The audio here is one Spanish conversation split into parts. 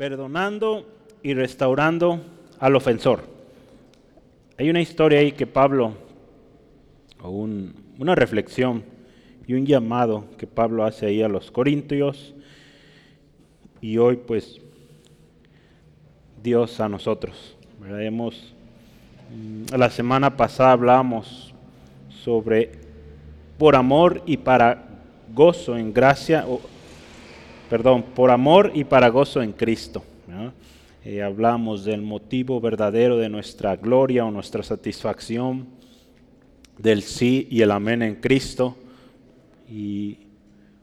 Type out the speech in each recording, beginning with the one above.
perdonando y restaurando al ofensor. Hay una historia ahí que Pablo, o una reflexión y un llamado que Pablo hace ahí a los corintios, y hoy pues Dios a nosotros. Hemos, mm, la semana pasada hablamos sobre por amor y para gozo en gracia, perdón, por amor y para gozo en Cristo. Eh, hablamos del motivo verdadero de nuestra gloria o nuestra satisfacción, del sí y el amén en Cristo, y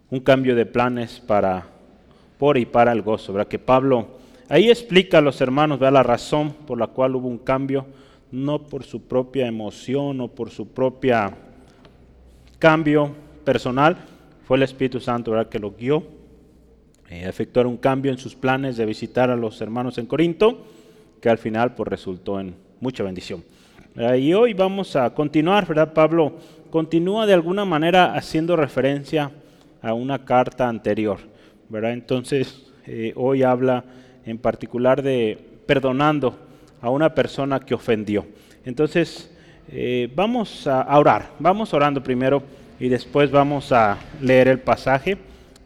un cambio de planes para, por y para el gozo. ¿verdad? Que Pablo ahí explica a los hermanos la razón por la cual hubo un cambio, no por su propia emoción o por su propia cambio personal, fue el Espíritu Santo ¿verdad? que lo guió efectuar un cambio en sus planes de visitar a los hermanos en Corinto, que al final pues, resultó en mucha bendición. y hoy vamos a continuar, ¿verdad? Pablo continúa de alguna manera haciendo referencia a una carta anterior, ¿verdad? Entonces, eh, hoy habla en particular de perdonando a una persona que ofendió. Entonces, eh, vamos a orar, vamos orando primero y después vamos a leer el pasaje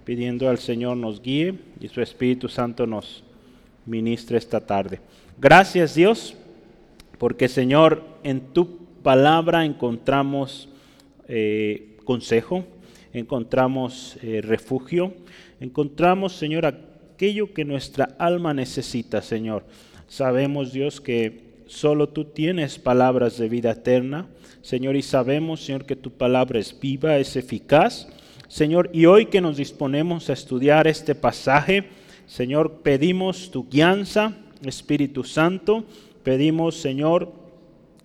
pidiendo al Señor nos guíe y su Espíritu Santo nos ministre esta tarde. Gracias Dios, porque Señor, en tu palabra encontramos eh, consejo, encontramos eh, refugio, encontramos, Señor, aquello que nuestra alma necesita, Señor. Sabemos, Dios, que solo tú tienes palabras de vida eterna, Señor, y sabemos, Señor, que tu palabra es viva, es eficaz Señor, y hoy que nos disponemos a estudiar este pasaje, Señor, pedimos tu guianza, Espíritu Santo, pedimos, Señor,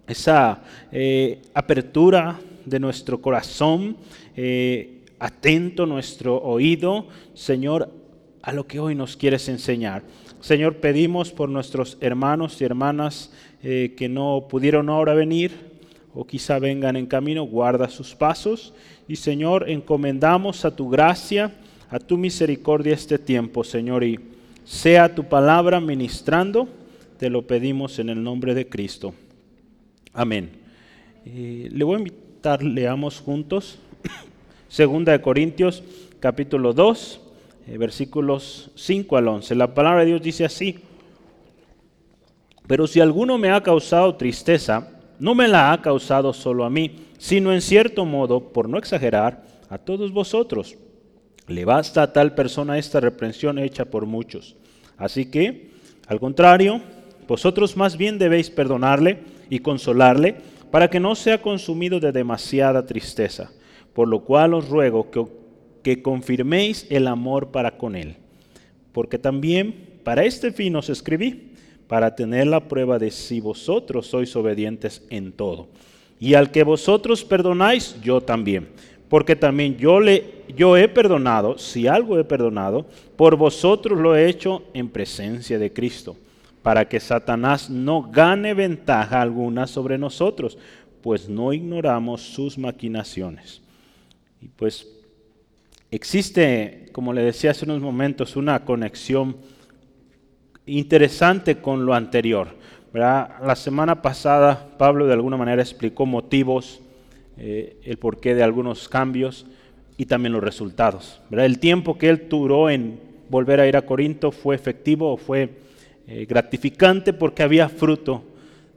esa eh, apertura de nuestro corazón, eh, atento nuestro oído, Señor, a lo que hoy nos quieres enseñar. Señor, pedimos por nuestros hermanos y hermanas eh, que no pudieron ahora venir o quizá vengan en camino, guarda sus pasos y Señor, encomendamos a tu gracia, a tu misericordia este tiempo, Señor, y sea tu palabra ministrando, te lo pedimos en el nombre de Cristo. Amén. le voy a invitar, leamos juntos, Segunda de Corintios, capítulo 2, eh, versículos 5 al 11. La palabra de Dios dice así, pero si alguno me ha causado tristeza, no me la ha causado solo a mí, sino en cierto modo, por no exagerar, a todos vosotros. Le basta a tal persona esta reprensión hecha por muchos. Así que, al contrario, vosotros más bien debéis perdonarle y consolarle para que no sea consumido de demasiada tristeza, por lo cual os ruego que, que confirméis el amor para con él. Porque también para este fin os escribí, para tener la prueba de si vosotros sois obedientes en todo. Y al que vosotros perdonáis, yo también. Porque también yo, le, yo he perdonado, si algo he perdonado, por vosotros lo he hecho en presencia de Cristo, para que Satanás no gane ventaja alguna sobre nosotros, pues no ignoramos sus maquinaciones. Y pues existe, como le decía hace unos momentos, una conexión interesante con lo anterior. La semana pasada Pablo de alguna manera explicó motivos, eh, el porqué de algunos cambios y también los resultados. El tiempo que él duró en volver a ir a Corinto fue efectivo o fue eh, gratificante porque había fruto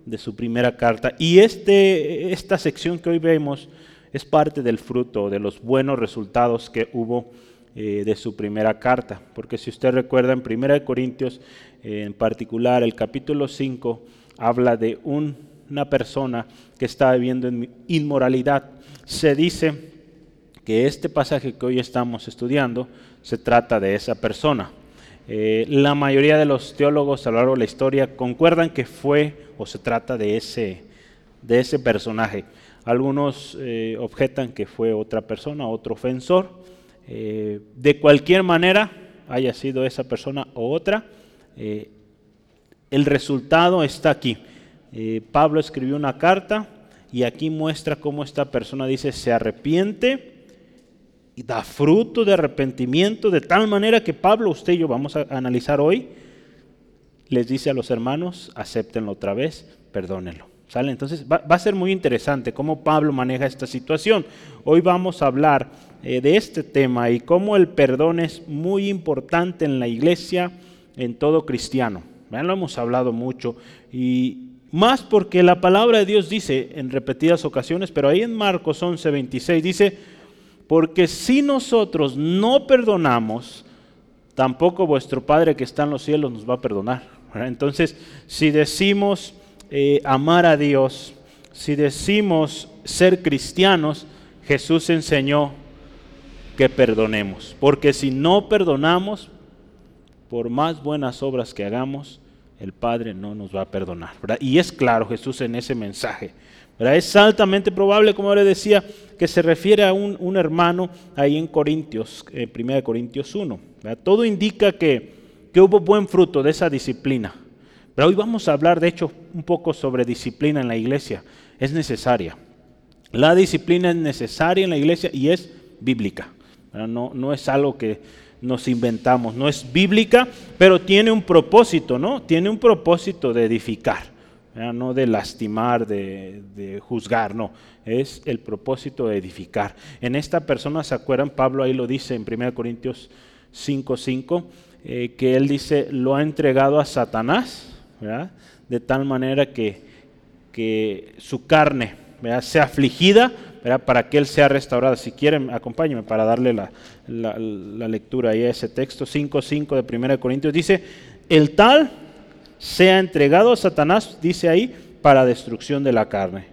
de su primera carta. Y este, esta sección que hoy vemos es parte del fruto, de los buenos resultados que hubo eh, de su primera carta. Porque si usted recuerda en 1 Corintios, en particular el capítulo 5, habla de una persona que está viviendo en inmoralidad. Se dice que este pasaje que hoy estamos estudiando se trata de esa persona. Eh, la mayoría de los teólogos a lo largo de la historia concuerdan que fue o se trata de ese, de ese personaje. Algunos eh, objetan que fue otra persona, otro ofensor. Eh, de cualquier manera, haya sido esa persona o otra, eh, el resultado está aquí. Eh, Pablo escribió una carta y aquí muestra cómo esta persona dice se arrepiente y da fruto de arrepentimiento de tal manera que Pablo, usted y yo vamos a analizar hoy, les dice a los hermanos, acéptenlo otra vez, perdónenlo. ¿Sale? Entonces va, a ser muy interesante cómo Pablo maneja esta situación. Hoy vamos a hablar eh, de este tema y cómo el perdón es muy importante en la iglesia, en todo cristiano. Ya lo hemos hablado mucho y más porque la palabra de Dios dice en repetidas ocasiones, pero ahí en Marcos 11, 26 dice, porque si nosotros no perdonamos, tampoco vuestro Padre que está en los cielos nos va a perdonar. Entonces, si decimos eh, amar a Dios, si decimos ser cristianos, Jesús enseñó que perdonemos. Porque si no perdonamos, por más buenas obras que hagamos, el Padre no nos va a perdonar. Y es claro Jesús en ese mensaje. Es altamente probable, como le decía, que se refiere a un, hermano ahí en Corintios, eh, 1 Corintios 1. Todo indica que, hubo buen fruto de esa disciplina. Pero hoy vamos a hablar, de hecho, un poco sobre disciplina en la iglesia. Es necesaria. La disciplina es necesaria en la iglesia y es bíblica. No es algo que nos inventamos, no es bíblica, pero tiene un propósito, ¿no? Tiene un propósito de edificar no de lastimar, de, juzgar, no, es el propósito de edificar. En esta persona, ¿se acuerdan? Pablo ahí lo dice en 1 Corintios 5:5, 5, eh, que él dice, lo ha entregado a Satanás, de tal manera que, que su carne sea afligida para que él sea restaurado. Si quieren, acompáñenme para darle la, la lectura ahí a ese texto 5.5 de 1 Corintios. Dice, el tal sea entregado a Satanás, dice ahí, para destrucción de la carne,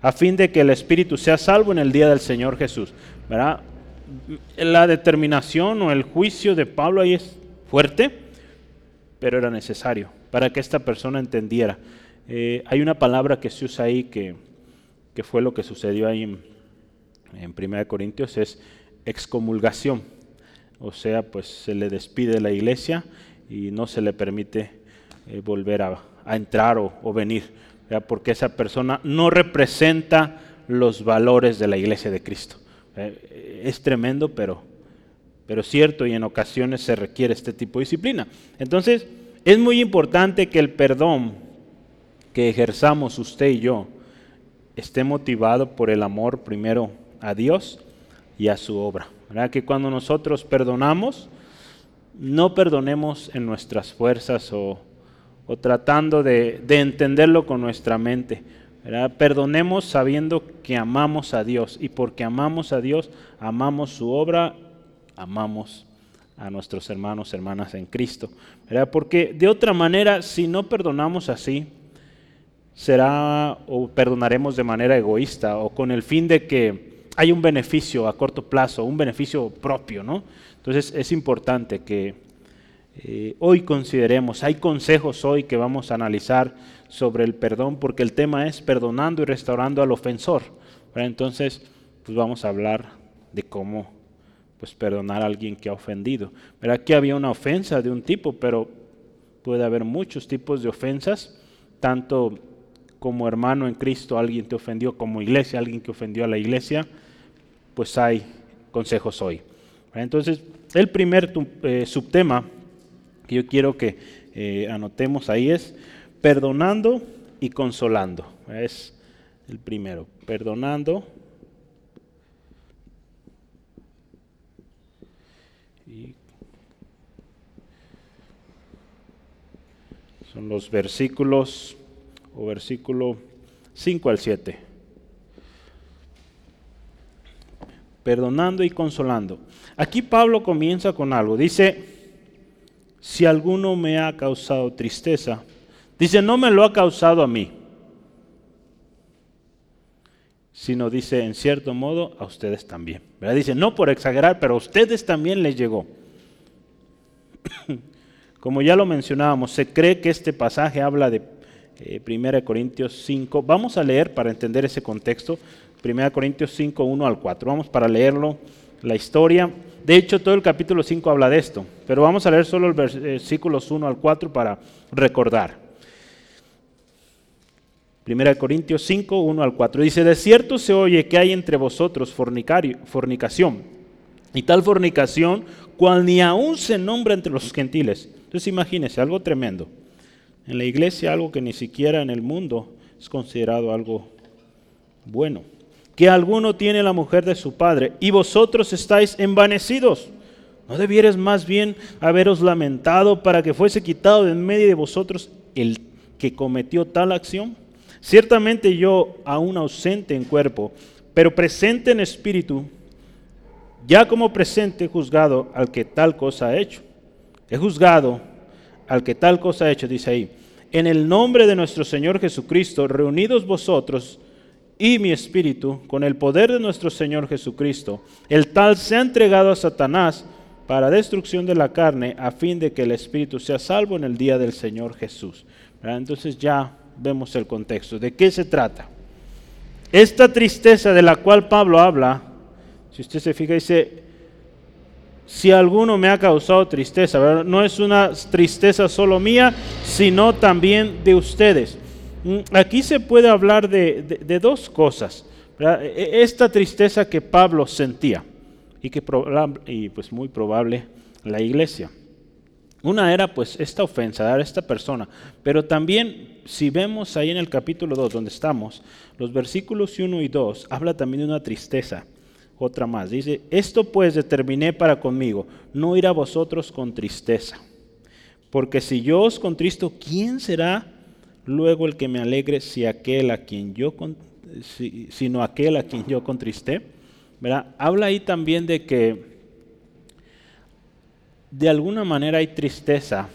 a fin de que el espíritu sea salvo en el día del Señor Jesús. ¿verdad? La determinación o el juicio de Pablo ahí es fuerte, pero era necesario para que esta persona entendiera. Eh, hay una palabra que se usa ahí que, que fue lo que sucedió ahí en, en 1 Corintios, es excomulgación. O sea, pues se le despide de la iglesia y no se le permite eh, volver a, entrar o, venir, porque esa persona no representa los valores de la iglesia de Cristo. Eh, es tremendo, pero, pero cierto y en ocasiones se requiere este tipo de disciplina. Entonces, es muy importante que el perdón que ejerzamos usted y yo esté motivado por el amor primero a Dios y a su obra. ¿verdad? Que cuando nosotros perdonamos, no perdonemos en nuestras fuerzas o o tratando de, entenderlo con nuestra mente. Perdonemos sabiendo que amamos a Dios y porque amamos a Dios, amamos su obra, amamos a nuestros hermanos, hermanas en Cristo. Porque de otra manera, si no perdonamos así, será o perdonaremos de manera egoísta o con el fin de que hay un beneficio a corto plazo, un beneficio propio, ¿no? Entonces es importante que eh, hoy consideremos. Hay consejos hoy que vamos a analizar sobre el perdón porque el tema es perdonando y restaurando al ofensor. Entonces, pues vamos a hablar de cómo pues perdonar a alguien que ha ofendido. Pero aquí había una ofensa de un tipo, pero puede haber muchos tipos de ofensas, tanto como hermano en Cristo alguien te ofendió, como iglesia alguien que ofendió a la iglesia, pues hay consejos hoy. Entonces, el primer eh, subtema que yo quiero que eh, anotemos ahí es perdonando y consolando. Es el primero, perdonando son los versículos o versículo 5 al 7. Perdonando y consolando. Aquí Pablo comienza con algo. Dice, si alguno me ha causado tristeza, dice, no me lo ha causado a mí, sino dice, en cierto modo, a ustedes también. Dice, no por exagerar, pero a ustedes también les llegó. Como ya lo mencionábamos, se cree que este pasaje habla de 1 eh, Corintios 5. Vamos a leer para entender ese contexto. 1 Corintios 5, 1 al 4. Vamos para leerlo, la historia. De hecho, todo el capítulo 5 habla de esto, pero vamos a leer solo el versículos 1 al 4 para recordar. 1 Corintios 5, 1 al 4. Dice, de cierto se oye que hay entre vosotros fornicación, y tal fornicación cual ni aún se nombra entre los gentiles. Entonces imagínense, algo tremendo. En la iglesia algo que ni siquiera en el mundo es considerado algo bueno. Que alguno tiene la mujer de su padre y vosotros estáis envanecidos. ¿No debieres más bien haberos lamentado para que fuese quitado de en medio de vosotros el que cometió tal acción? Ciertamente yo, aún ausente en cuerpo, pero presente en espíritu, ya como presente he juzgado al que tal cosa ha hecho. He juzgado al que tal cosa ha hecho, dice ahí, en el nombre de nuestro Señor Jesucristo, reunidos vosotros y mi espíritu, con el poder de nuestro Señor Jesucristo, el tal se ha entregado a Satanás para destrucción de la carne, a fin de que el espíritu sea salvo en el día del Señor Jesús. Entonces ya vemos el contexto. ¿De qué se trata? Esta tristeza de la cual Pablo habla, si usted se fija, dice, si alguno me ha causado tristeza, no es una tristeza solo mía, sino también de ustedes. Mm, aquí se puede hablar de, dos cosas. E, esta tristeza que Pablo sentía y que y pues muy probable la iglesia. Una era pues esta ofensa, a esta persona, pero también si vemos ahí en el capítulo 2 donde estamos, los versículos 1 y 2 habla también de una tristeza, otra más. Dice, esto pues determiné para conmigo, no ir a vosotros con tristeza, porque si yo os contristo, ¿quién será luego el que me alegre si aquel a quien yo sino aquel a quien yo contristé? Habla ahí también de que de alguna manera hay tristeza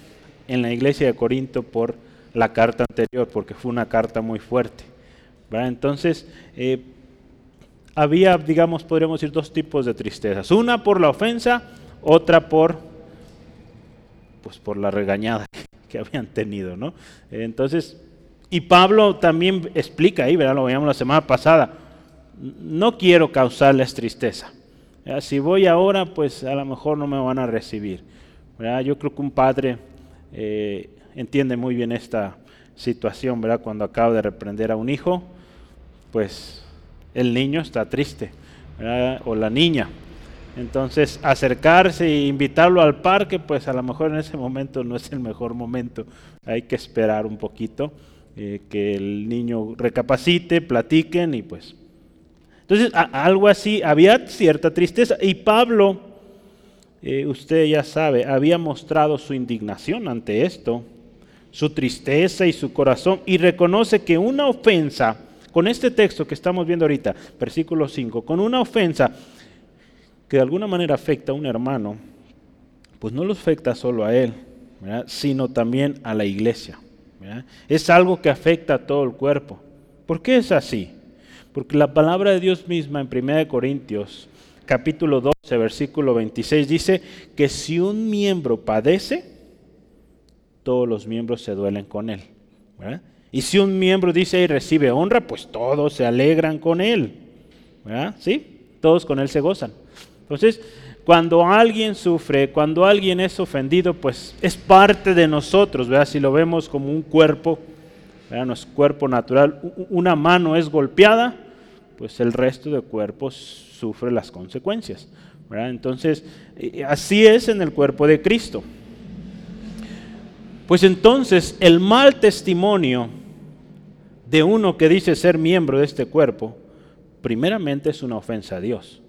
en la iglesia de Corinto por la carta anterior, porque fue una carta muy fuerte. Entonces, eh, había, digamos, podríamos decir, dos tipos de tristezas. Una por la ofensa, otra por, pues, por la regañada que habían tenido. ¿no? Entonces, y Pablo también explica ahí, ¿verdad? lo veíamos la semana pasada, no quiero causarles tristeza. Si voy ahora, pues a lo mejor no me van a recibir. Yo creo que un padre eh, entiende muy bien esta situación, ¿verdad? Cuando acaba de reprender a un hijo, pues el niño está triste, o la niña. Entonces, acercarse e invitarlo al parque, pues a lo mejor en ese momento no es el mejor momento. Hay que esperar un poquito, eh, que el niño recapacite, platiquen y pues entonces, algo así, había cierta tristeza. Y Pablo, eh, usted ya sabe, había mostrado su indignación ante esto, su tristeza y su corazón, y reconoce que una ofensa, con este texto que estamos viendo ahorita, versículo 5, con una ofensa que de alguna manera afecta a un hermano, pues no lo afecta solo a él, sino también a la iglesia. Es algo que afecta a todo el cuerpo. ¿Por qué es así? Porque la palabra de Dios misma en 1 Corintios capítulo 12, versículo 26 dice que si un miembro padece, todos los miembros se duelen con él. Y si un miembro dice y recibe honra, pues todos se alegran con él. ¿Sí? Todos con él se gozan. Entonces, cuando alguien sufre, cuando alguien es ofendido, pues es parte de nosotros, ¿verdad? Si lo vemos como un cuerpo, ¿verdad? Nuestro cuerpo natural, una mano es golpeada, pues el resto del cuerpo sufre las consecuencias. Entonces, eh, así es en el cuerpo de Cristo. Pues entonces el mal testimonio de uno que dice ser miembro de este cuerpo, primeramente es una ofensa a Dios,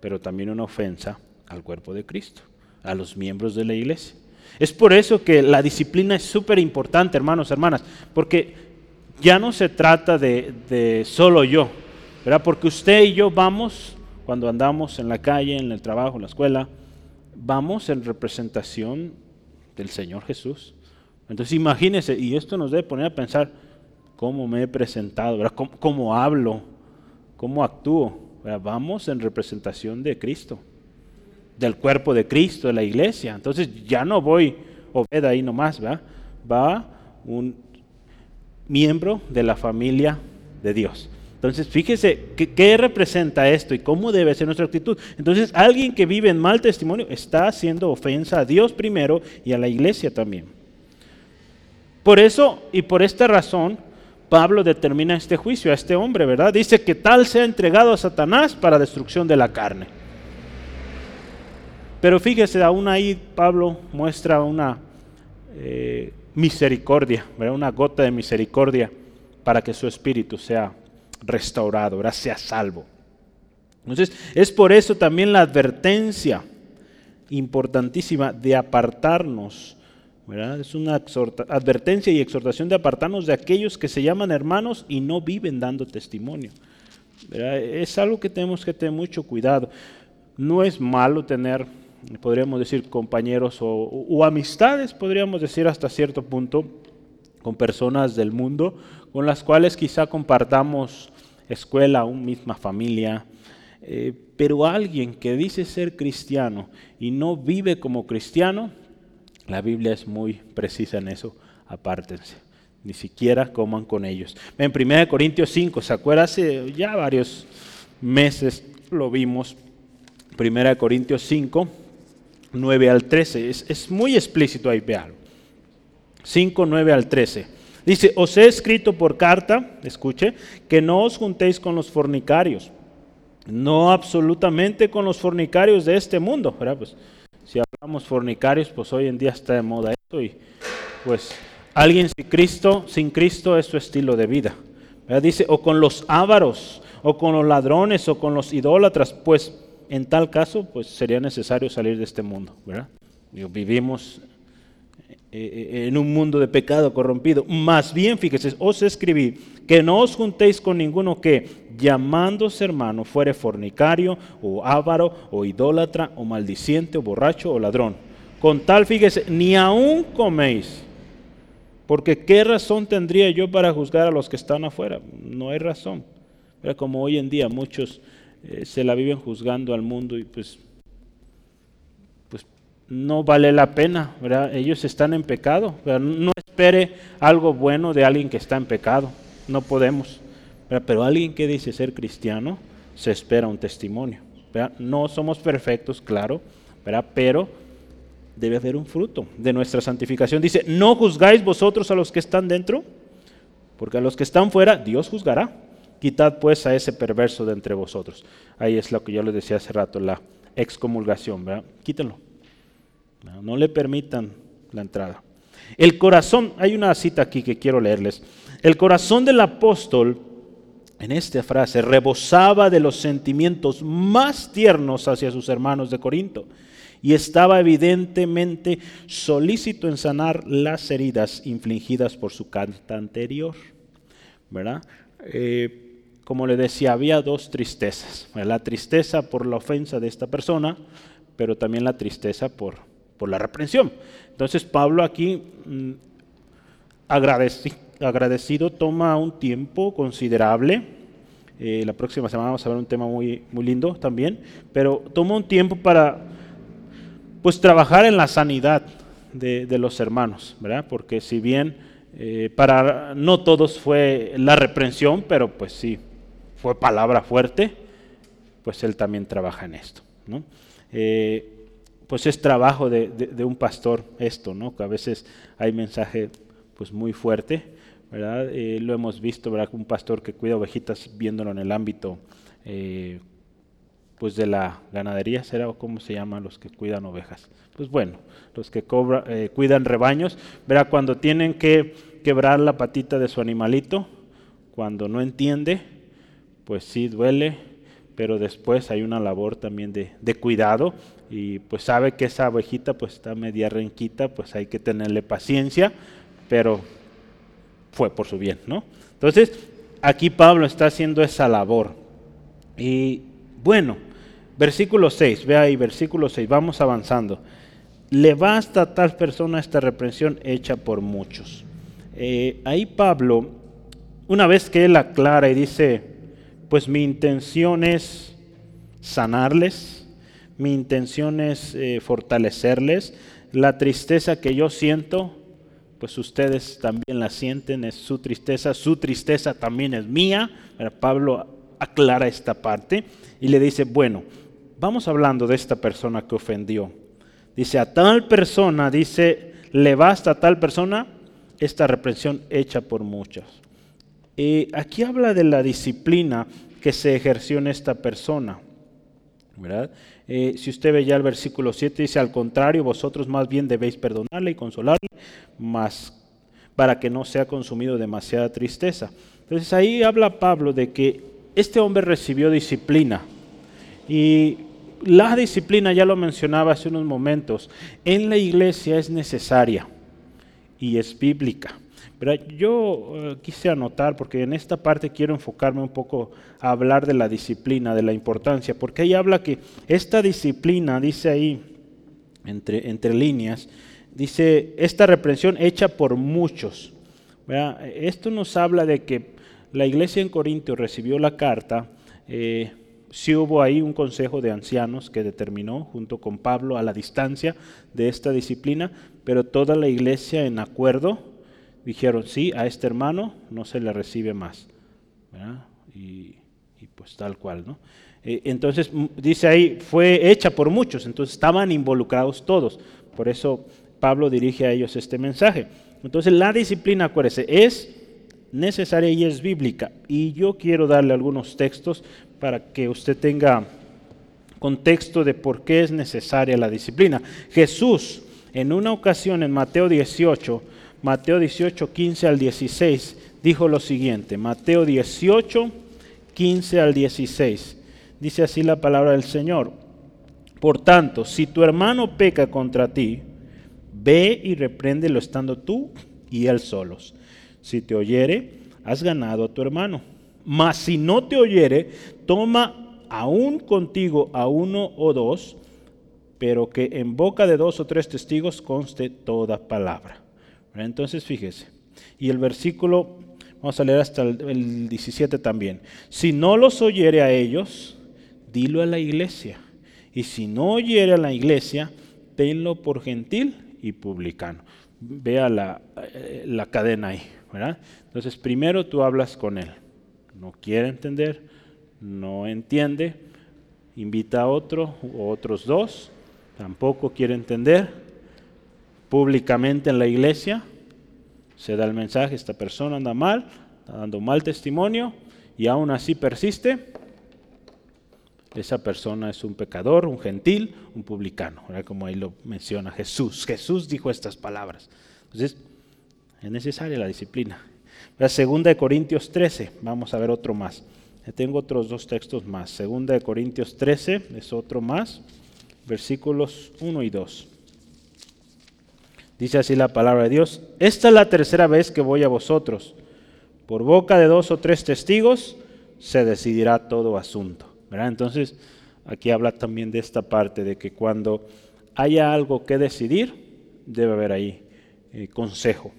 pero también una ofensa al cuerpo de Cristo, a los miembros de la iglesia. Es por eso que la disciplina es súper importante, hermanos, hermanas, porque ya no se trata de, de solo yo, porque usted y yo vamos, cuando andamos en la calle, en el trabajo, en la escuela, vamos en representación del Señor Jesús. Entonces imagínese, y esto nos debe poner a pensar cómo me he presentado, ¿Cómo, hablo, cómo actúo. Vamos en representación de Cristo, del cuerpo de Cristo, de la iglesia. Entonces ya no voy Obed ahí nomás, ¿verdad? va un miembro de la familia de Dios. Entonces, fíjese ¿qué, representa esto y cómo debe ser nuestra actitud. Entonces, alguien que vive en mal testimonio está haciendo ofensa a Dios primero y a la iglesia también. Por eso y por esta razón, Pablo determina este juicio a este hombre, ¿verdad? Dice que tal sea entregado a Satanás para destrucción de la carne. Pero fíjese, aún ahí Pablo muestra una, eh, misericordia, una gota de misericordia para que su espíritu sea restaurado, sea salvo. Entonces, es por eso también la advertencia importantísima de apartarnos. Es una advertencia y exhortación de apartarnos de aquellos que se llaman hermanos y no viven dando testimonio. Es algo que tenemos que tener mucho cuidado. No es malo tener, podríamos decir, compañeros o, amistades, podríamos decir hasta cierto punto, con personas del mundo con las cuales quizá compartamos escuela, una misma familia, eh, pero alguien que dice ser cristiano y no vive como cristiano, la Biblia es muy precisa en eso, apártense, ni siquiera coman con ellos. En 1 Corintios 5, ¿se acuerda? Hace ya varios meses lo vimos, 1 Corintios 5, 9 al 13, es, es muy explícito ahí, vean. 5, 9 al 13. Dice, os he escrito por carta, escuche, que no os juntéis con los fornicarios no absolutamente con los fornicarios de este mundo, Pues, si hablamos fornicarios, pues hoy en día está de moda esto y pues alguien sin Cristo, sin Cristo es su estilo de vida. Dice, o con los ávaros, o con los ladrones, o con los idólatras, pues en tal caso, pues sería necesario salir de este mundo, ¿verdad? vivimos en un mundo de pecado corrompido. Más bien, fíjese, os escribí que no os juntéis con ninguno que, llamándose hermano, fuere fornicario, o ávaro, o idólatra, o maldiciente, o borracho, o ladrón. Con tal, fíjese, ni aún coméis. Porque qué razón tendría yo para juzgar a los que están afuera? No hay razón. Pero como hoy en día muchos eh, se la viven juzgando al mundo y pues no vale la pena, ¿verdad? Ellos están en pecado, no espere algo bueno de alguien que está en pecado, no podemos. Pero alguien que dice ser cristiano, se espera un testimonio. No somos perfectos, claro, pero debe haber un fruto de nuestra santificación. Dice, no juzgáis vosotros a los que están dentro, porque a los que están fuera, Dios juzgará. Quitad pues a ese perverso de entre vosotros. Ahí es lo que yo les decía hace rato, la excomulgación, ¿verdad? Quítenlo. No, le permitan la entrada. El corazón, hay una cita aquí que quiero leerles. El corazón del apóstol, en esta frase, rebosaba de los sentimientos más tiernos hacia sus hermanos de Corinto y estaba evidentemente solícito en sanar las heridas infligidas por su carta anterior. ¿Verdad? Eh, como le decía, había dos tristezas. La tristeza por la ofensa de esta persona, pero también la tristeza por, por la reprensión. Entonces Pablo aquí mm, agradecido toma un tiempo considerable. Eh, la próxima semana vamos a ver un tema muy, muy lindo también, pero toma un tiempo para pues trabajar en la sanidad de, los hermanos, ¿verdad? Porque si bien eh, para no todos fue la reprensión, pero pues sí, fue palabra fuerte, pues él también trabaja en esto, ¿no? Eh, pues es trabajo de, un pastor esto, ¿no? Que a veces hay mensaje pues muy fuerte, ¿verdad? Eh, lo hemos visto. Un pastor que cuida ovejitas viéndolo en el ámbito eh, pues de la ganadería, ¿será cómo se llaman los que cuidan ovejas? Pues bueno, los que cobra, eh, cuidan rebaños, ¿verdad? Cuando tienen que quebrar la patita de su animalito, cuando no entiende, pues sí duele, pero después hay una labor también de, de cuidado y pues sabe que esa ovejita pues está media renquita, pues hay que tenerle paciencia, pero fue por su bien, ¿no? Entonces, aquí Pablo está haciendo esa labor. Y bueno, versículo 6, ve ahí, versículo 6, vamos avanzando. Le basta a tal persona esta reprensión hecha por muchos. Eh, ahí Pablo, una vez que él aclara y dice, pues mi intención es sanarles, mi intención es eh, fortalecerles. La tristeza que yo siento, pues ustedes también la sienten, es su tristeza, su tristeza también es mía. Pablo aclara esta parte y le dice, bueno, vamos hablando de esta persona que ofendió. Dice, a tal persona, dice, le basta a tal persona esta represión hecha por muchos. Y aquí habla de la disciplina que se ejerció en esta persona. ¿verdad? Eh, si usted ve ya el versículo 7, dice, al contrario, vosotros más bien debéis perdonarle y consolarle, mas para que no sea consumido demasiada tristeza. Entonces ahí habla Pablo de que este hombre recibió disciplina y la disciplina, ya lo mencionaba hace unos momentos, en la iglesia es necesaria y es bíblica. Yo eh, quise anotar, porque en esta parte quiero enfocarme un poco a hablar de la disciplina, de la importancia, porque ahí habla que esta disciplina, dice ahí, entre, líneas, dice, esta reprensión hecha por muchos. Esto nos habla de que la iglesia en Corinto recibió la carta, eh, sí hubo ahí un consejo de ancianos que determinó, junto con Pablo, a la distancia de esta disciplina, pero toda la iglesia en acuerdo dijeron, sí, a este hermano no se le recibe más. Y, pues tal cual, ¿no? Eh, entonces dice ahí, fue hecha por muchos, entonces estaban involucrados todos. Por eso Pablo dirige a ellos este mensaje. Entonces la disciplina, acuérdese, es necesaria y es bíblica. Y yo quiero darle algunos textos para que usted tenga contexto de por qué es necesaria la disciplina. Jesús, en una ocasión en Mateo 18, Mateo 18, 15 al 16, dijo lo siguiente, Mateo 18, 15 al 16, dice así la palabra del Señor. Por tanto, si tu hermano peca contra ti, Ve y repréndelo estando tú y él solos. Si te oyere, has ganado a tu hermano. Mas si no te oyere, toma aún contigo a uno o dos, pero que en boca de dos o tres testigos conste toda palabra. Entonces fíjese. Y el versículo, vamos a leer hasta el, 17 también. Si no los oyere a ellos, dilo a la iglesia. Y si no oyere a la iglesia, tenlo por gentil y publicano. Vea la, eh, la cadena ahí. Entonces, primero tú hablas con él. No quiere entender, no entiende, invita a otro o otros dos, tampoco quiere entender. Públicamente en la iglesia se da el mensaje, esta persona anda mal, está dando mal testimonio y aún así persiste esa persona es un pecador, un gentil, un publicano, como ahí lo menciona Jesús. Jesús dijo estas palabras. Entonces, es necesaria la disciplina. La segunda de Corintios 13, vamos a ver otro más. Tengo otros dos textos más. Segunda de Corintios 13 es otro más, versículos 1 y 2. Dice así la palabra de Dios, esta es la tercera vez que voy a vosotros. Por boca de dos o tres testigos se decidirá todo asunto. Entonces, aquí habla también de esta parte, de que cuando haya algo que decidir, debe haber ahí eh, consejo.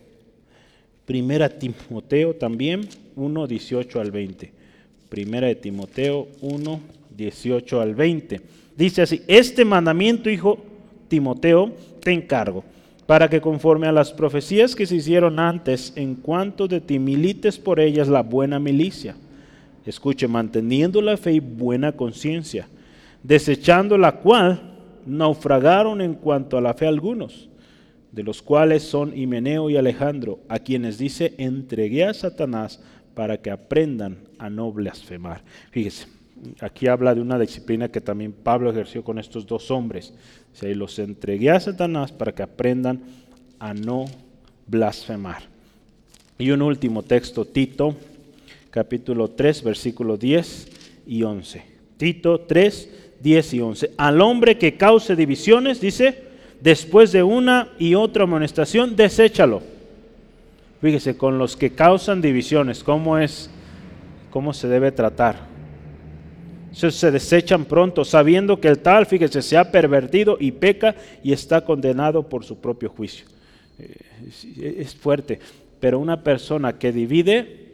Primera Timoteo también, 1, 18 al 20. Primera de Timoteo 1, 18 al 20. Dice así, este mandamiento, hijo Timoteo, te encargo, para que conforme a las profecías que se hicieron antes, en cuanto de ti milites por ellas la buena milicia escuche, manteniendo la fe y buena conciencia, desechando la cual naufragaron en cuanto a la fe algunos, de los cuales son Himeneo y Alejandro, a quienes dice, entregué a Satanás para que aprendan a no blasfemar. Fíjese, aquí habla de una disciplina que también Pablo ejerció con estos dos hombres. Se los entregué a Satanás para que aprendan a no blasfemar. Y un último texto, Tito capítulo 3, versículo 10 y 11. Tito 3, 10 y 11. Al hombre que cause divisiones, dice, después de una y otra amonestación, deséchalo. Fíjese, con los que causan divisiones, ¿cómo es? ¿Cómo se debe tratar? Se desechan pronto, sabiendo que el tal, fíjese, se ha pervertido y peca y está condenado por su propio juicio. Eh, es fuerte, pero una persona que divide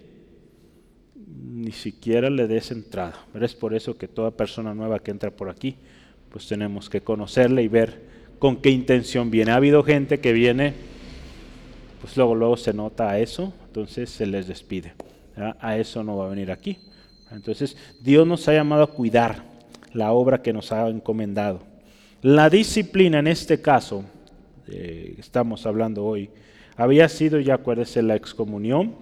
ni siquiera le des entrada. Es por eso que toda persona nueva que entra por aquí, pues tenemos que conocerle y ver con qué intención viene. Ha habido gente que viene, pues luego, luego se nota a eso, entonces se les despide. A eso no va a venir aquí. Entonces, Dios nos ha llamado a cuidar la obra que nos ha encomendado. La disciplina en este caso, estamos hablando hoy, había sido, ya acuérdese, la excomunión.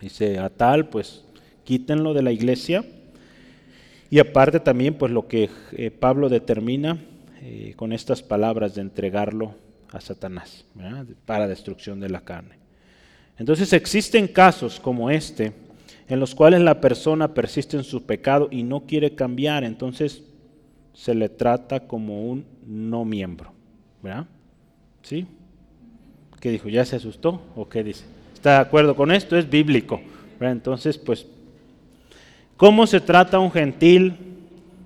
Dice, a tal, pues quítenlo de la iglesia. Y aparte también, pues lo que eh, Pablo determina eh, con estas palabras de entregarlo a Satanás para destrucción de la carne. Entonces existen casos como este en los cuales la persona persiste en su pecado y no quiere cambiar, entonces se le trata como un no miembro. ¿Verdad? ¿Sí? ¿Qué dijo? ¿Ya se asustó? ¿O qué dice? ¿Está de acuerdo con esto? Es bíblico. Entonces, pues, ¿cómo se trata a un gentil?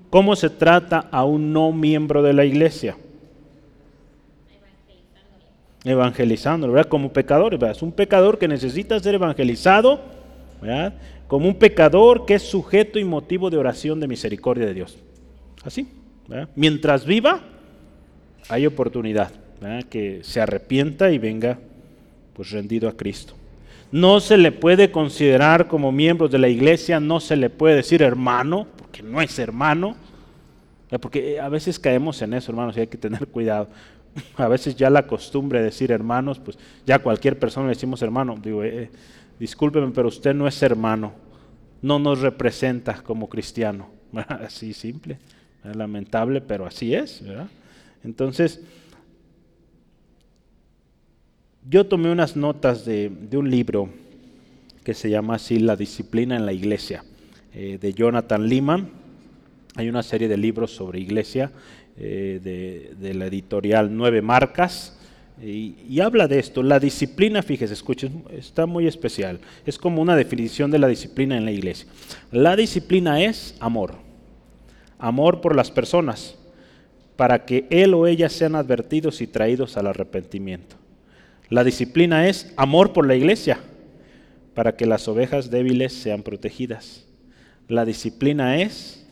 ¿Cómo se trata a un no miembro de la iglesia? Evangelizándolo, ¿verdad? Como pecador, ¿verdad? Es un pecador que necesita ser evangelizado, Como un pecador que es sujeto y motivo de oración de misericordia de Dios. Así. Mientras viva, hay oportunidad. Que se arrepienta y venga, pues, rendido a Cristo. No se le puede considerar como miembro de la iglesia, no se le puede decir hermano, porque no es hermano, porque a veces caemos en eso, hermanos, y hay que tener cuidado a veces ya la costumbre de decir hermanos, pues ya cualquier persona le decimos hermano. Digo, eh, eh, discúlpeme, pero usted no es hermano, no nos representa como cristiano. Así simple, lamentable, pero así es. Entonces, yo tomé unas notas de, un libro que se llama así La disciplina en la iglesia, eh, de Jonathan Lehman. Hay una serie de libros sobre iglesia eh, de, la editorial Nueve Marcas. Y, habla de esto. La disciplina, fíjese, escuchen, está muy especial. Es como una definición de la disciplina en la iglesia. La disciplina es amor. Amor por las personas, para que él o ella sean advertidos y traídos al arrepentimiento. La disciplina es amor por la iglesia, para que las ovejas débiles sean protegidas. La disciplina es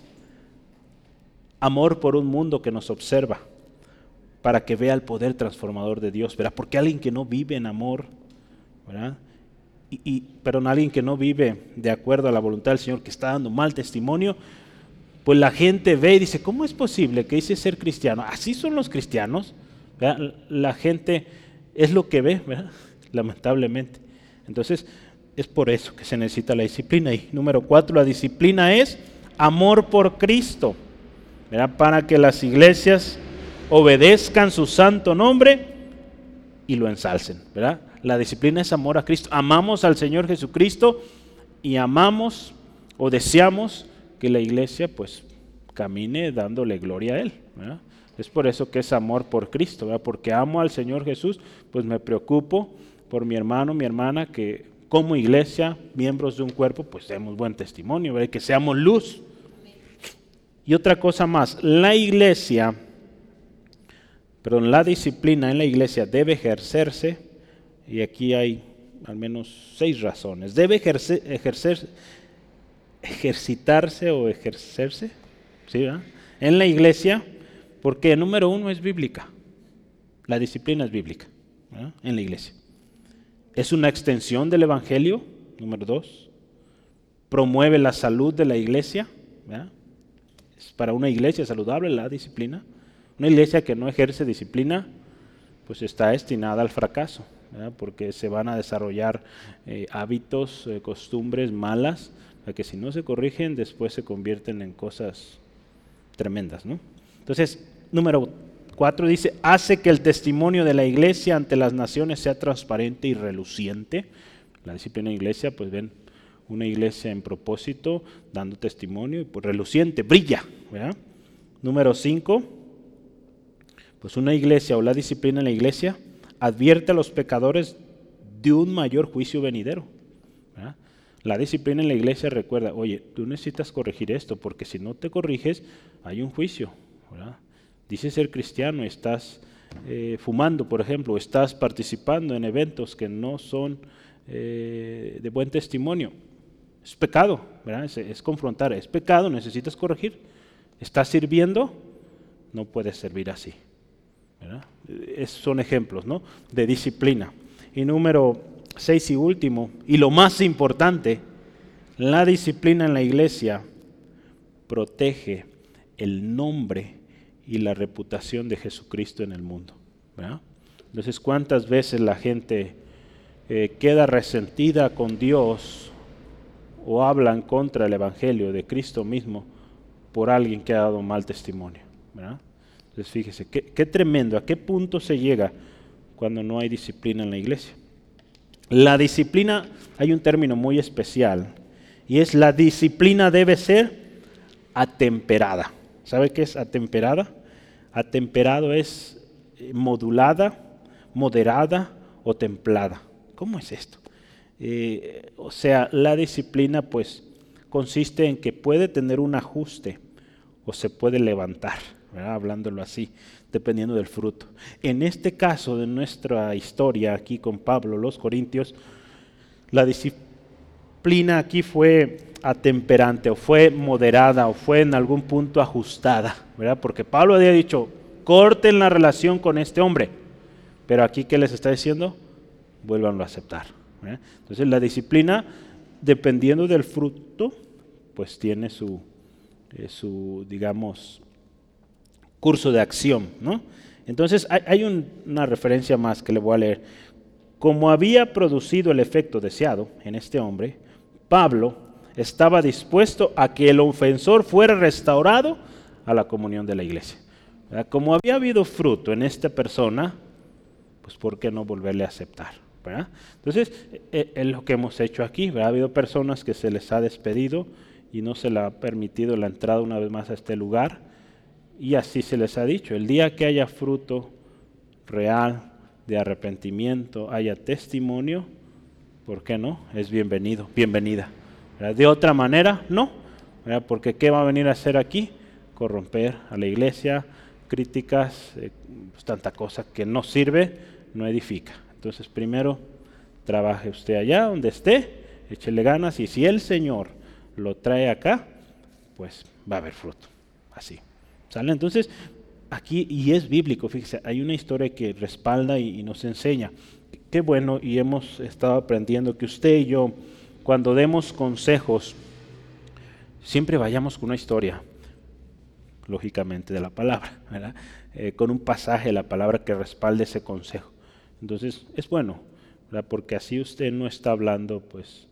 amor por un mundo que nos observa, para que vea el poder transformador de Dios, ¿verdad? Porque alguien que no vive en amor, ¿verdad? Y, pero alguien que no vive de acuerdo a la voluntad del Señor, que está dando mal testimonio, pues la gente ve y dice, ¿cómo es posible que dice ser cristiano? Así son los cristianos. La gente es lo que ve, ¿verdad? lamentablemente. Entonces, es por eso que se necesita la disciplina. Y número cuatro, la disciplina es amor por Cristo para que las iglesias obedezcan su santo nombre y lo ensalcen. ¿verdad? La disciplina es amor a Cristo. Amamos al Señor Jesucristo y amamos o deseamos que la iglesia pues camine dándole gloria a Él. Es por eso que es amor por Cristo, ¿verdad? porque amo al Señor Jesús, pues me preocupo por mi hermano, mi hermana, que como iglesia, miembros de un cuerpo, pues demos buen testimonio, ¿verdad? que seamos luz y otra cosa más, la iglesia, perdón, la disciplina en la iglesia debe ejercerse, y aquí hay al menos seis razones. Debe ejercer, ejercitarse o ejercerse ¿sí, en la iglesia, porque número uno es bíblica. La disciplina es bíblica en la iglesia. Es una extensión del Evangelio, número dos. Promueve la salud de la iglesia. ¿verdad? para una iglesia saludable la disciplina. Una iglesia que no ejerce disciplina, pues está destinada al fracaso, porque se van a desarrollar eh, hábitos, eh, costumbres malas, que si no se corrigen después se convierten en cosas tremendas. Entonces, número cuatro dice, hace que el testimonio de la iglesia ante las naciones sea transparente y reluciente. La disciplina de iglesia, pues ven, una iglesia en propósito, dando testimonio y pues reluciente, brilla. Número 5, pues una iglesia o la disciplina en la iglesia advierte a los pecadores de un mayor juicio venidero. La disciplina en la iglesia recuerda, oye, tú necesitas corregir esto, porque si no te corriges, hay un juicio. Dices ser cristiano, estás eh, fumando, por ejemplo, estás participando en eventos que no son eh, de buen testimonio es pecado, ¿verdad? Es, confrontar, es pecado, necesitas corregir. ¿Estás sirviendo? No puedes servir así. Son ejemplos ¿no? de disciplina. Y número seis y último, y lo más importante, la disciplina en la iglesia protege el nombre y la reputación de Jesucristo en el mundo. Entonces, ¿cuántas veces la gente eh, queda resentida con Dios o hablan contra el Evangelio de Cristo mismo por alguien que ha dado mal testimonio. Entonces fíjese, qué, tremendo, a qué punto se llega cuando no hay disciplina en la iglesia. La disciplina, hay un término muy especial, y es la disciplina debe ser atemperada. ¿Sabe qué es atemperada? Atemperado es eh, modulada, moderada o templada. ¿Cómo es esto? Eh, o sea, la disciplina pues consiste en que puede tener un ajuste o se puede levantar, hablándolo así, dependiendo del fruto. En este caso de nuestra historia aquí con Pablo, los Corintios, la disciplina aquí fue atemperante o fue moderada o fue en algún punto ajustada, ¿verdad? Porque Pablo había dicho, corten la relación con este hombre, pero aquí ¿qué les está diciendo? Vuelvanlo a aceptar. Entonces la disciplina, dependiendo del fruto, pues tiene su, eh, su digamos, curso de acción. ¿no? Entonces hay, una referencia más que le voy a leer. Como había producido el efecto deseado en este hombre, Pablo estaba dispuesto a que el ofensor fuera restaurado a la comunión de la iglesia. Como había habido fruto en esta persona, pues ¿por qué no volverle a aceptar? Entonces, e, es lo que hemos hecho aquí. Ha habido personas que se les ha despedido y no se les ha permitido la entrada una vez más a este lugar. Y así se les ha dicho, el día que haya fruto real de arrepentimiento, haya testimonio, ¿por qué no? Es bienvenido, bienvenida. De otra manera, no. Porque ¿qué va a venir a hacer aquí? Corromper a la iglesia, críticas, eh, pues, tanta cosa que no sirve, no edifica. Entonces primero trabaje usted allá donde esté, échele ganas y si el Señor lo trae acá, pues va a haber fruto. Así. Entonces, aquí, y es bíblico, fíjese, hay una historia que respalda y, nos enseña. Qué bueno, y hemos estado aprendiendo que usted y yo, cuando demos consejos, siempre vayamos con una historia, lógicamente, de la palabra, eh, con un pasaje de la palabra que respalde ese consejo. Entonces es bueno, porque así usted no está hablando pues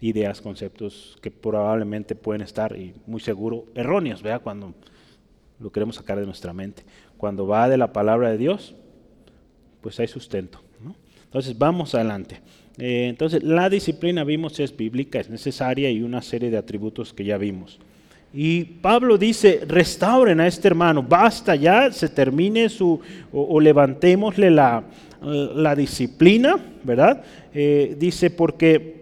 ideas, conceptos que probablemente pueden estar y muy seguro erróneos, vea cuando lo queremos sacar de nuestra mente. Cuando va de la palabra de Dios, pues hay sustento. Entonces vamos adelante. Eh, entonces la disciplina vimos es bíblica, es necesaria y una serie de atributos que ya vimos. Y Pablo dice, restauren a este hermano, basta ya, se termine su, o levantémosle la, la disciplina, ¿verdad? Eh, dice, porque,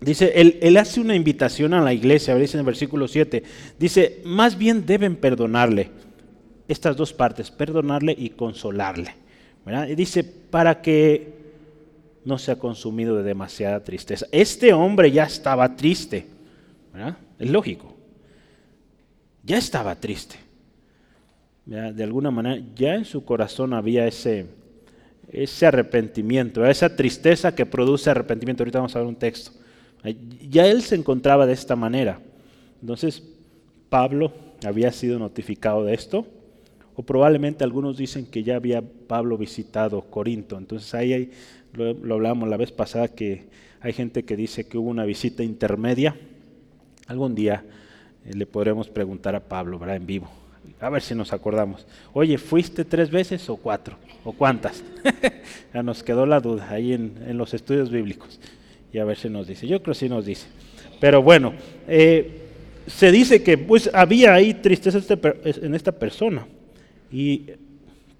dice, él, hace una invitación a la iglesia, dice en el versículo 7, dice, más bien deben perdonarle, estas dos partes, perdonarle y consolarle. Y dice, para que no sea consumido de demasiada tristeza. Este hombre ya estaba triste. Es lógico, ya estaba triste. De alguna manera, ya en su corazón había ese, ese arrepentimiento, esa tristeza que produce arrepentimiento. Ahorita vamos a ver un texto. Ya él se encontraba de esta manera. Entonces, Pablo había sido notificado de esto, o probablemente algunos dicen que ya había Pablo visitado Corinto. Entonces ahí lo, hablamos la vez pasada que hay gente que dice que hubo una visita intermedia. Algún día eh, le podremos preguntar a Pablo, ¿verdad? En vivo. A ver si nos acordamos. Oye, ¿fuiste tres veces o cuatro? ¿O cuántas? ya nos quedó la duda ahí en, los estudios bíblicos. Y a ver si nos dice. Yo creo que sí nos dice. Pero bueno, eh, se dice que pues había ahí tristeza este en esta persona. Y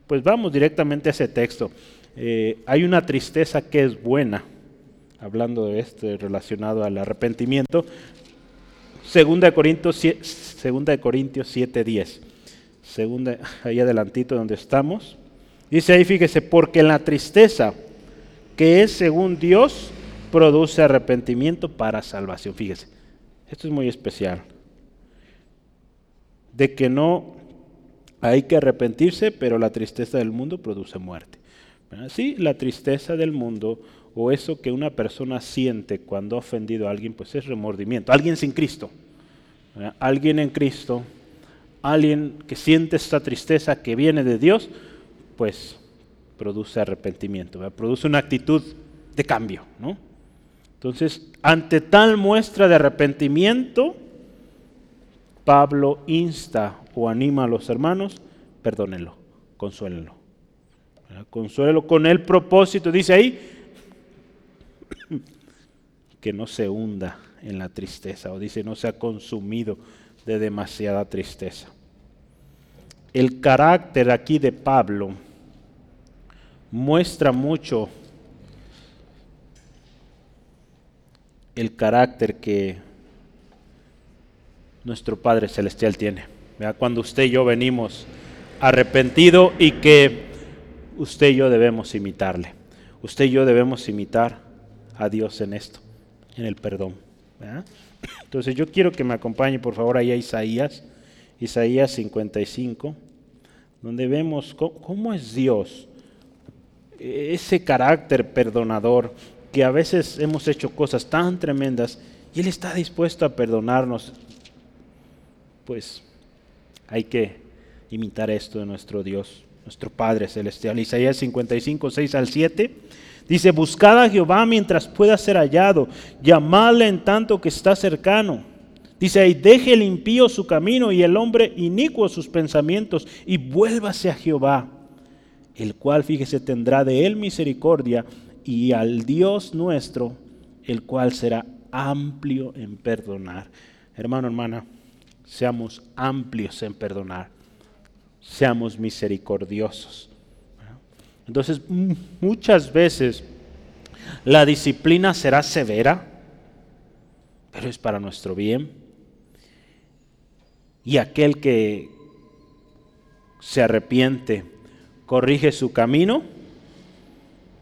pues vamos directamente a ese texto. Eh, hay una tristeza que es buena, hablando de este relacionado al arrepentimiento. Segunda de Corintios, segunda de Corintios 7:10 segunda, ahí adelantito donde estamos. Dice ahí, fíjese, porque la tristeza que es según Dios produce arrepentimiento para salvación. Fíjese, esto es muy especial. De que no hay que arrepentirse, pero la tristeza del mundo produce muerte. Sí, la tristeza del mundo o eso que una persona siente cuando ha ofendido a alguien, pues es remordimiento. Alguien sin Cristo. Alguien en Cristo alguien que siente esta tristeza que viene de Dios, pues produce arrepentimiento, produce una actitud de cambio. ¿no? Entonces, ante tal muestra de arrepentimiento, Pablo insta o anima a los hermanos, perdónenlo, consuélenlo. Consuélenlo con el propósito, dice ahí, que no se hunda en la tristeza, o dice no se ha consumido de demasiada tristeza. El carácter aquí de Pablo muestra mucho el carácter que nuestro Padre Celestial tiene. Cuando usted y yo venimos arrepentido y que usted y yo debemos imitarle. Usted y yo debemos imitar a Dios en esto, en el perdón. Entonces yo quiero que me acompañe por favor ahí a Isaías, Isaías 55, donde vemos cómo es Dios, ese carácter perdonador, que a veces hemos hecho cosas tan tremendas y Él está dispuesto a perdonarnos, pues hay que imitar esto de nuestro Dios, nuestro Padre Celestial. Isaías 55, 6 al 7. Dice, buscad a Jehová mientras pueda ser hallado, llamadle en tanto que está cercano. Dice ahí, deje el impío su camino y el hombre inicuo sus pensamientos y vuélvase a Jehová, el cual, fíjese, tendrá de él misericordia y al Dios nuestro, el cual será amplio en perdonar. Hermano, hermana, seamos amplios en perdonar, seamos misericordiosos. Entonces, muchas veces la disciplina será severa, pero es para nuestro bien. Y aquel que se arrepiente, corrige su camino,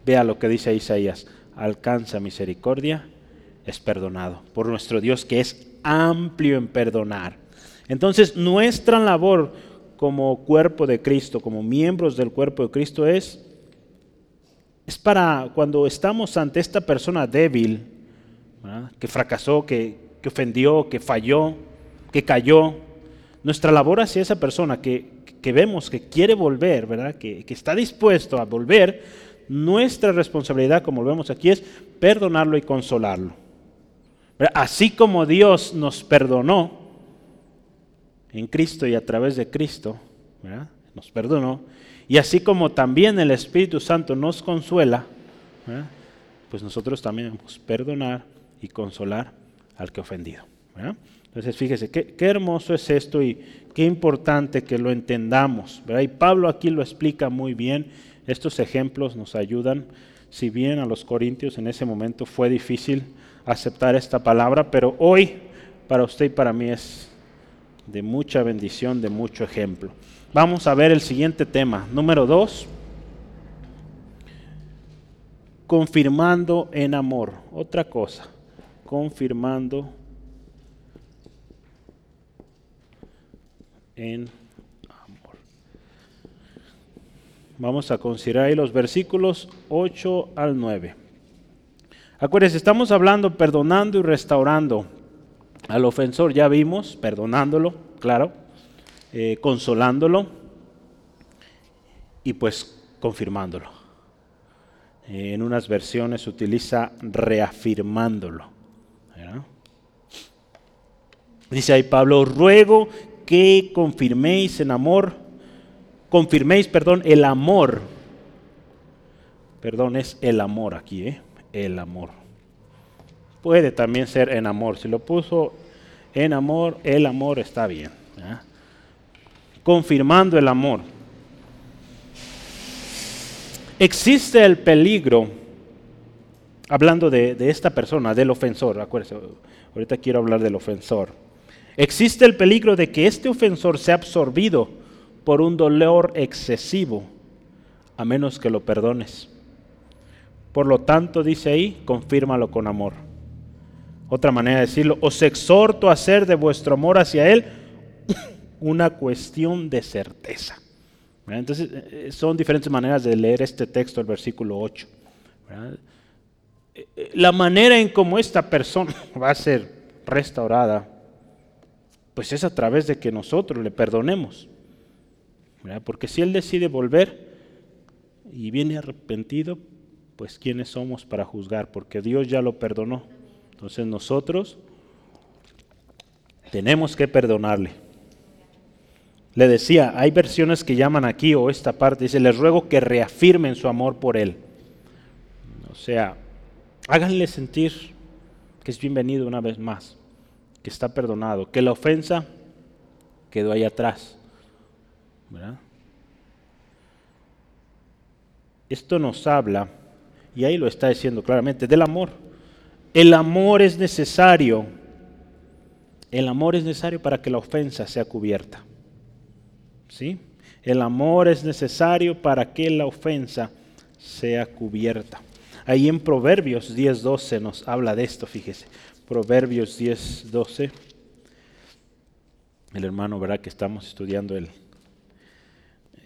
Vea lo que dice Isaías, alcanza misericordia, es perdonado por nuestro Dios que es amplio en perdonar. Entonces nuestra labor como cuerpo de Cristo, como miembros del cuerpo de Cristo es, es para cuando estamos ante esta persona débil, que fracasó, que, ofendió, que falló, que cayó, nuestra labor hacia esa persona que, vemos que quiere volver, ¿verdad? Que, que está dispuesto a volver, nuestra responsabilidad, como lo vemos aquí, es perdonarlo y consolarlo. Así como Dios nos perdonó en Cristo y a través de Cristo, nos perdonó, y así como también el Espíritu Santo nos consuela, pues nosotros también debemos perdonar y consolar al que ofendido. Entonces fíjese, qué, hermoso es esto y qué importante que lo entendamos. Y Pablo aquí lo explica muy bien estos ejemplos nos ayudan, si bien a los corintios en ese momento fue difícil aceptar esta palabra, pero hoy para usted y para mí es de mucha bendición, de mucho ejemplo. Vamos a ver el siguiente tema, número dos, confirmando en amor. Otra cosa, confirmando en Vamos a considerar ahí los versículos 8 al 9. Acuérdense, estamos hablando perdonando y restaurando al ofensor, ya vimos, perdonándolo, claro, eh, consolándolo y pues confirmándolo. Eh, en unas versiones utiliza reafirmándolo. Dice ahí Pablo, ruego que confirméis en amor confirméis, perdón, el amor. Perdón, es el amor aquí, ¿eh? El amor. Puede también ser en amor. Si lo puso en amor, el amor está bien. Confirmando el amor. Existe el peligro, hablando de, de esta persona, del ofensor, acuérdense, ahorita quiero hablar del ofensor. Existe el peligro de que este ofensor sea absorbido por un dolor excesivo, a menos que lo perdones. Por lo tanto, dice ahí, confírmalo con amor. Otra manera de decirlo, os exhorto a hacer de vuestro amor hacia Él una cuestión de certeza. Entonces, eh, son diferentes maneras de leer este texto, el versículo 8. Eh, eh, la manera en cómo esta persona va a ser restaurada, pues es a través de que nosotros le perdonemos. Porque si él decide volver y viene arrepentido, pues ¿quiénes somos para juzgar? Porque Dios ya lo perdonó. Entonces nosotros tenemos que perdonarle. Le decía, hay versiones que llaman aquí o esta parte, dice, les ruego que reafirmen su amor por él. O sea, Háganle sentir que es bienvenido una vez más, que está perdonado, que la ofensa quedó ahí atrás. Esto nos habla, y ahí lo está diciendo claramente, del amor. El amor es necesario. El amor es necesario para que la ofensa sea cubierta. ¿Sí? El amor es necesario para que la ofensa sea cubierta. Ahí en Proverbios 10:12 nos habla de esto, fíjese. Proverbios 10:12. El hermano verá que estamos estudiando el,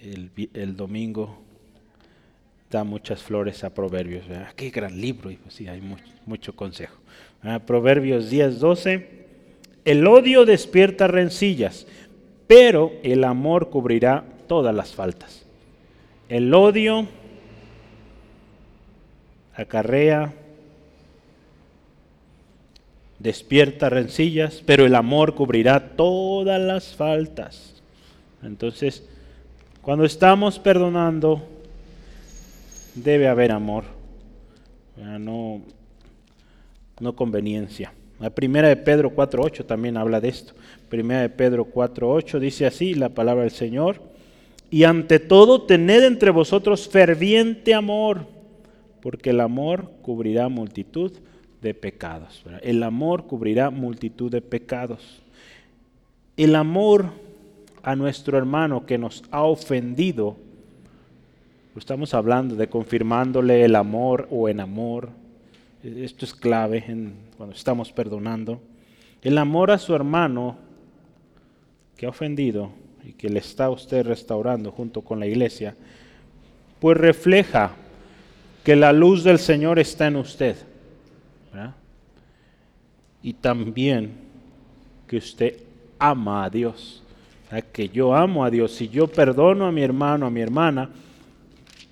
el, domingo. Da muchas flores a Proverbios. Qué gran libro. Sí, hay mucho, consejo. Proverbios 10:12. El odio despierta rencillas, pero el amor cubrirá todas las faltas. El odio acarrea, despierta rencillas, pero el amor cubrirá todas las faltas. Entonces, cuando estamos perdonando, debe haber amor, no, no conveniencia. La primera de Pedro 4.8 también habla de esto. Primera de Pedro 4.8 dice así la palabra del Señor. Y ante todo, tened entre vosotros ferviente amor, porque el amor cubrirá multitud de pecados. El amor cubrirá multitud de pecados. El amor a nuestro hermano que nos ha ofendido, estamos hablando de confirmándole el amor o en amor. Esto es clave cuando estamos perdonando. El amor a su hermano que ha ofendido y que le está usted restaurando junto con la iglesia, pues refleja que la luz del Señor está en usted. Y también que usted ama a Dios. Que yo amo a Dios. Si yo perdono a mi hermano, a mi hermana,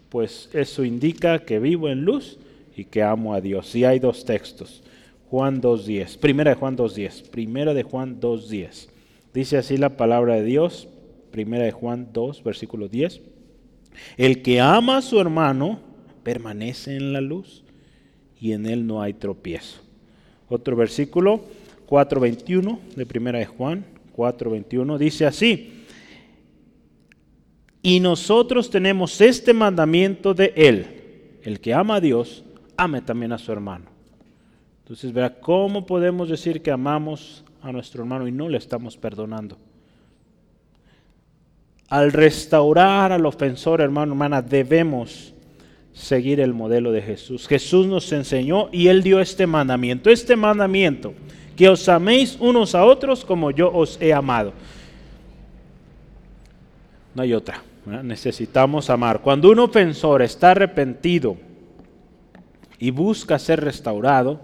pues eso indica que vivo en luz y que amo a Dios. Y hay dos textos. Juan 2.10. Primera de Juan 2.10. Primera de Juan 2.10. Dice así la palabra de Dios. Primera de Juan 2, versículo 10. El que ama a su hermano permanece en la luz y en él no hay tropiezo. Otro versículo, 4.21 de primera de Juan, 4.21, dice así, y nosotros tenemos este mandamiento de él, el que ama a Dios, ame también a su hermano. Entonces, verá, ¿cómo podemos decir que amamos a nuestro hermano y no le estamos perdonando? Al restaurar al ofensor, hermano, hermana, debemos seguir el modelo de Jesús. Jesús nos enseñó y Él dio este mandamiento, este mandamiento, que os améis unos a otros como yo os he amado. No hay otra, necesitamos amar. Cuando un ofensor está arrepentido y busca ser restaurado,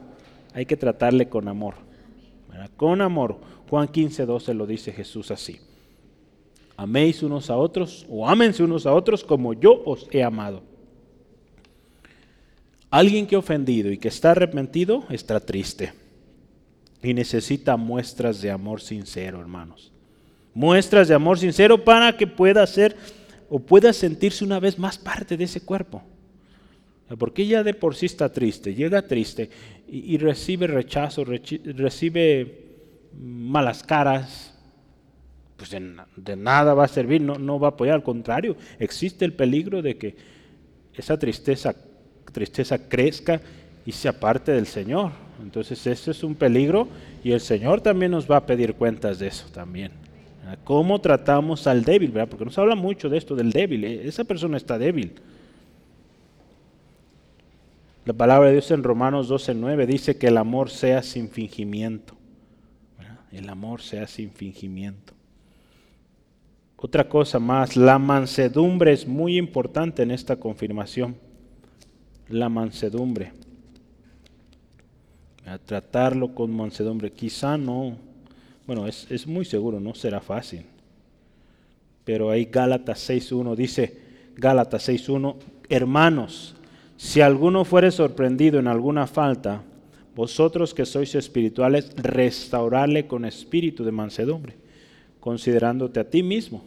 hay que tratarle con amor. Con amor. Juan 15, 12 lo dice Jesús así. Améis unos a otros o ámense unos a otros como yo os he amado. Alguien que ha ofendido y que está arrepentido está triste y necesita muestras de amor sincero, hermanos. Muestras de amor sincero para que pueda ser o pueda sentirse una vez más parte de ese cuerpo. Porque ella de por sí está triste, llega triste y, recibe rechazo, recibe malas caras, pues de, nada va a servir, no, no va a apoyar, al contrario, existe el peligro de que esa tristeza tristeza crezca y se aparte del Señor. Entonces eso es un peligro y el Señor también nos va a pedir cuentas de eso también. ¿Cómo tratamos al débil? ¿verdad? Porque nos habla mucho de esto del débil. ¿eh? Esa persona está débil. La palabra de Dios en Romanos 12:9 dice que el amor sea sin fingimiento. El amor sea sin fingimiento. Otra cosa más, la mansedumbre es muy importante en esta confirmación la mansedumbre. A tratarlo con mansedumbre. Quizá no, bueno, es, es muy seguro, no será fácil. Pero ahí Gálatas 6.1 dice, Gálatas 6.1, hermanos, si alguno fuere sorprendido en alguna falta, vosotros que sois espirituales, restaurarle con espíritu de mansedumbre, considerándote a ti mismo,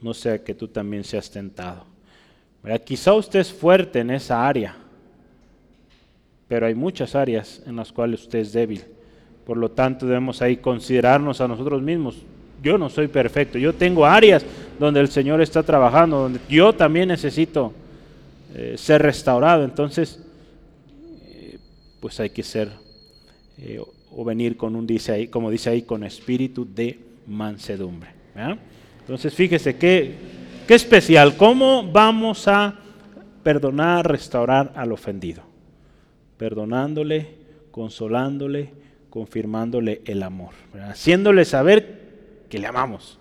no sea que tú también seas tentado. Quizá usted es fuerte en esa área, pero hay muchas áreas en las cuales usted es débil. Por lo tanto, debemos ahí considerarnos a nosotros mismos. Yo no soy perfecto, yo tengo áreas donde el Señor está trabajando, donde yo también necesito eh, ser restaurado. Entonces, eh, pues hay que ser eh, o venir con un, dice ahí, como dice ahí, con espíritu de mansedumbre. Entonces, fíjese qué, qué especial, ¿cómo vamos a perdonar, restaurar al ofendido? Perdonándole, consolándole, confirmándole el amor, haciéndole saber que le amamos,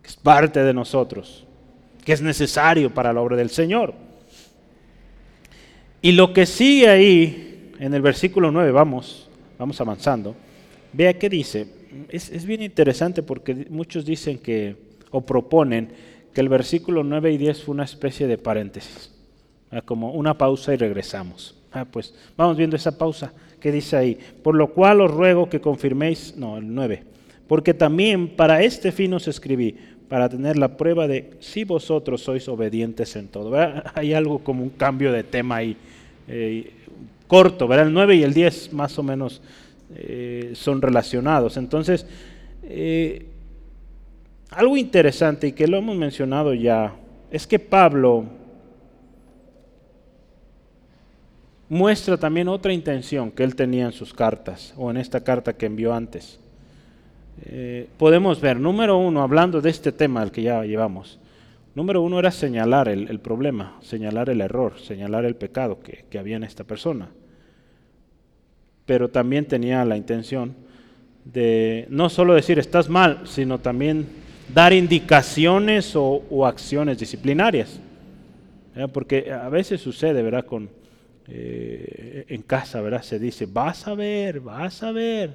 que es parte de nosotros, que es necesario para la obra del Señor. Y lo que sigue ahí, en el versículo 9, vamos, vamos avanzando, vea qué dice. Es, es bien interesante porque muchos dicen que, o proponen, que el versículo 9 y 10 fue una especie de paréntesis, como una pausa y regresamos. Ah, pues vamos viendo esa pausa que dice ahí. Por lo cual os ruego que confirméis, no, el 9. Porque también para este fin os escribí, para tener la prueba de si vosotros sois obedientes en todo. Hay algo como un cambio de tema ahí, eh, corto, ¿verdad? El 9 y el 10 más o menos eh, son relacionados. Entonces, eh, algo interesante y que lo hemos mencionado ya, es que Pablo muestra también otra intención que él tenía en sus cartas o en esta carta que envió antes. Eh, podemos ver, número uno, hablando de este tema al que ya llevamos, número uno era señalar el, problema, señalar el error, señalar el pecado que, que, había en esta persona. Pero también tenía la intención de no solo decir estás mal, sino también dar indicaciones o, acciones disciplinarias. Porque a veces sucede, ¿verdad? Con, eh, en casa, ¿verdad? Se dice, vas a ver, vas a ver.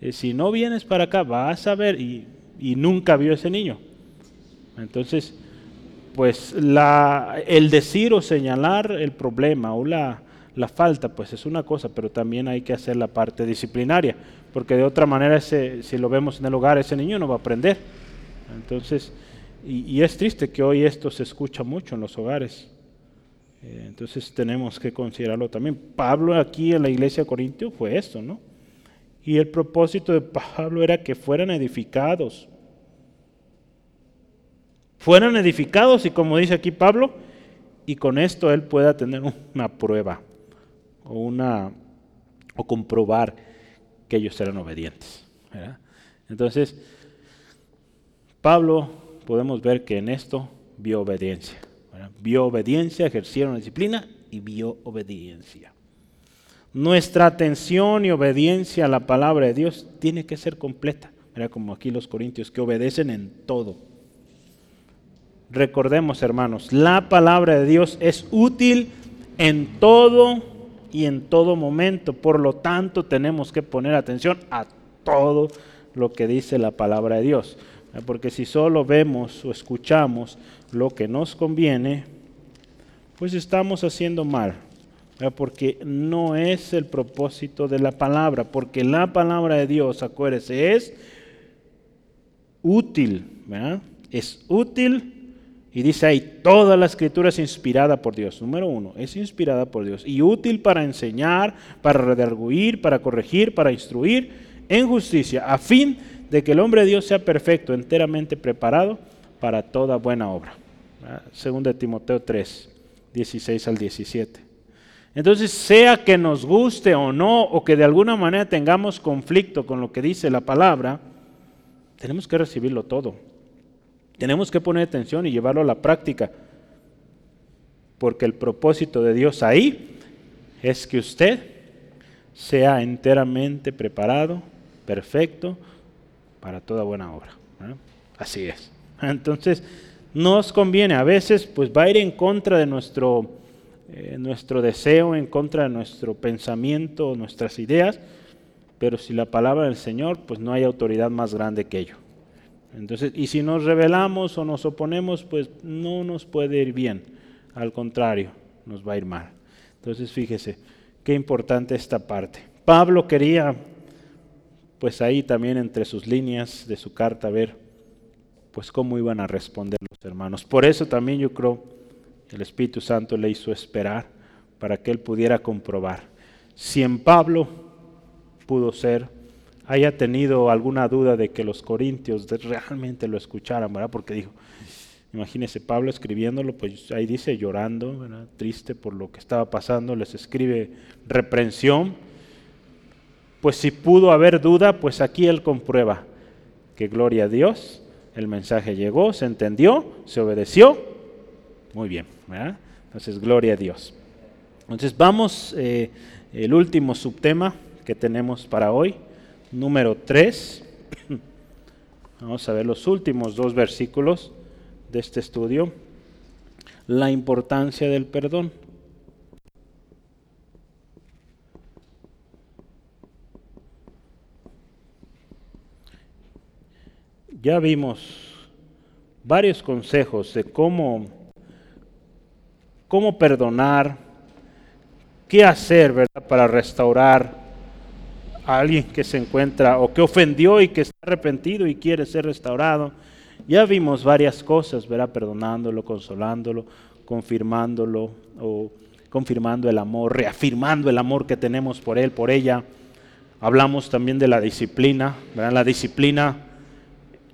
Eh, si no vienes para acá, vas a ver. Y, nunca vio ese niño. Entonces, pues la, el decir o señalar el problema o la, la, falta, pues es una cosa, pero también hay que hacer la parte disciplinaria, porque de otra manera, ese, si lo vemos en el hogar, ese niño no va a aprender. Entonces, y, y es triste que hoy esto se escucha mucho en los hogares. Eh, entonces tenemos que considerarlo también. Pablo aquí en la iglesia de Corintio fue esto, ¿no? Y el propósito de Pablo era que fueran edificados. Fueran edificados y como dice aquí Pablo, y con esto él pueda tener una prueba o una o comprobar que ellos eran obedientes. Entonces, Pablo podemos ver que en esto vio obediencia. Vio obediencia, ejercieron disciplina y vio obediencia. Nuestra atención y obediencia a la palabra de Dios tiene que ser completa. Mira como aquí los corintios que obedecen en todo. Recordemos, hermanos, la palabra de Dios es útil en todo y en todo momento. Por lo tanto, tenemos que poner atención a todo lo que dice la palabra de Dios. Porque si solo vemos o escuchamos lo que nos conviene, pues estamos haciendo mal. Porque no es el propósito de la palabra. Porque la palabra de Dios, acuérdese, es útil. Es útil. Y dice ahí, toda la escritura es inspirada por Dios. Número uno, es inspirada por Dios. Y útil para enseñar, para redarguir, para corregir, para instruir en justicia, a fin de que el hombre de Dios sea perfecto, enteramente preparado para toda buena obra. Segunda Timoteo 3, 16 al 17. Entonces, sea que nos guste o no, o que de alguna manera tengamos conflicto con lo que dice la palabra, tenemos que recibirlo todo. Tenemos que poner atención y llevarlo a la práctica. Porque el propósito de Dios ahí es que usted sea enteramente preparado, perfecto, para toda buena obra. Así es. Entonces, nos conviene, a veces pues va a ir en contra de nuestro, eh, nuestro deseo, en contra de nuestro pensamiento, nuestras ideas, pero si la palabra del Señor, pues no hay autoridad más grande que ello. Entonces, y si nos rebelamos o nos oponemos, pues no nos puede ir bien, al contrario, nos va a ir mal. Entonces, fíjese, qué importante esta parte. Pablo quería pues ahí también entre sus líneas de su carta ver pues cómo iban a responder los hermanos. Por eso también yo creo el Espíritu Santo le hizo esperar para que él pudiera comprobar si en Pablo pudo ser, haya tenido alguna duda de que los corintios realmente lo escucharan, ¿verdad? Porque dijo, imagínese Pablo escribiéndolo, pues ahí dice llorando, ¿verdad? triste por lo que estaba pasando, les escribe reprensión. Pues si pudo haber duda, pues aquí él comprueba que gloria a Dios, el mensaje llegó, se entendió, se obedeció. Muy bien, ¿verdad? Entonces, gloria a Dios. Entonces, vamos, eh, el último subtema que tenemos para hoy, número 3. Vamos a ver los últimos dos versículos de este estudio. La importancia del perdón. Ya vimos varios consejos de cómo, cómo perdonar, qué hacer ¿verdad? para restaurar a alguien que se encuentra o que ofendió y que está arrepentido y quiere ser restaurado. Ya vimos varias cosas, ¿verdad? Perdonándolo, consolándolo, confirmándolo o confirmando el amor, reafirmando el amor que tenemos por él, por ella. Hablamos también de la disciplina. La disciplina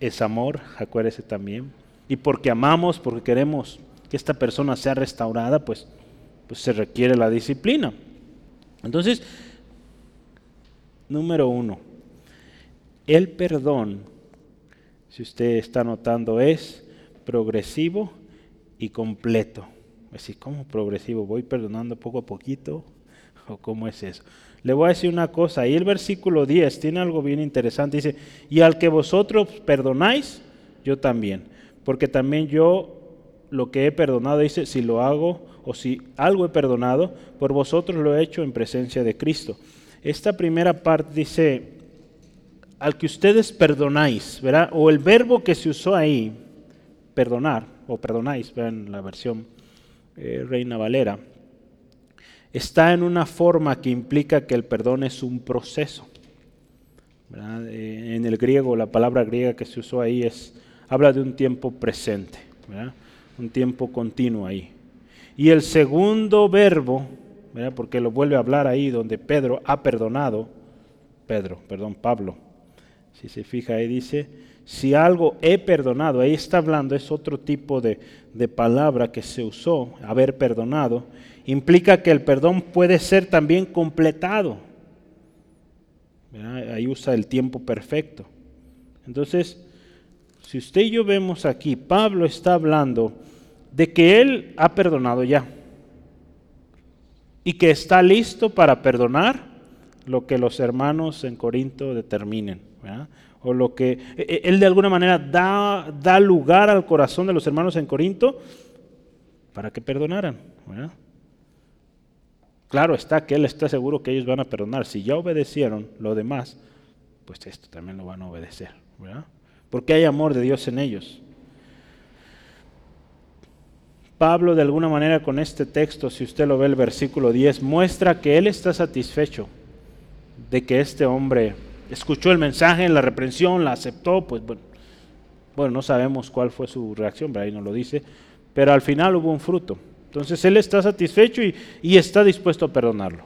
es amor, acuérdese también. Y porque amamos, porque queremos que esta persona sea restaurada, pues, pues se requiere la disciplina. Entonces, Número uno, el perdón, si usted está notando, es progresivo y completo. Así, ¿cómo progresivo? ¿Voy perdonando poco a poquito? ¿O cómo es eso? Le voy a decir una cosa, ahí el versículo 10 tiene algo bien interesante. Dice, y al que vosotros perdonáis, yo también. Porque también yo lo que he perdonado, dice, si lo hago o si algo he perdonado, por vosotros lo he hecho en presencia de Cristo. Esta primera parte dice, al que ustedes perdonáis, ¿verdad? O el verbo que se usó ahí, perdonar, o perdonáis, en la versión eh, Reina Valera, está en una forma que implica que el perdón es un proceso. Eh, en el griego, la palabra griega que se usó ahí es, habla de un tiempo presente, un tiempo continuo ahí. Y el segundo verbo porque lo vuelve a hablar ahí donde Pedro ha perdonado, Pedro, perdón, Pablo, si se fija ahí dice, si algo he perdonado, ahí está hablando, es otro tipo de, de palabra que se usó, haber perdonado, implica que el perdón puede ser también completado. Ahí usa el tiempo perfecto. Entonces, si usted y yo vemos aquí, Pablo está hablando de que él ha perdonado ya y que está listo para perdonar lo que los hermanos en Corinto determinen. O lo que e, e, él de alguna manera da, da, lugar al corazón de los hermanos en Corinto para que perdonaran. Claro está que él está seguro que ellos van a perdonar. Si ya obedecieron lo demás, pues esto también lo van a obedecer. Porque hay amor de Dios en ellos. Pablo de alguna manera con este texto, si usted lo ve el versículo 10, muestra que él está satisfecho de que este hombre escuchó el mensaje, la reprensión, la aceptó, pues bueno, bueno, no sabemos cuál fue su reacción, pero ahí no lo dice, pero al final hubo un fruto. Entonces él está satisfecho y, está dispuesto a perdonarlo.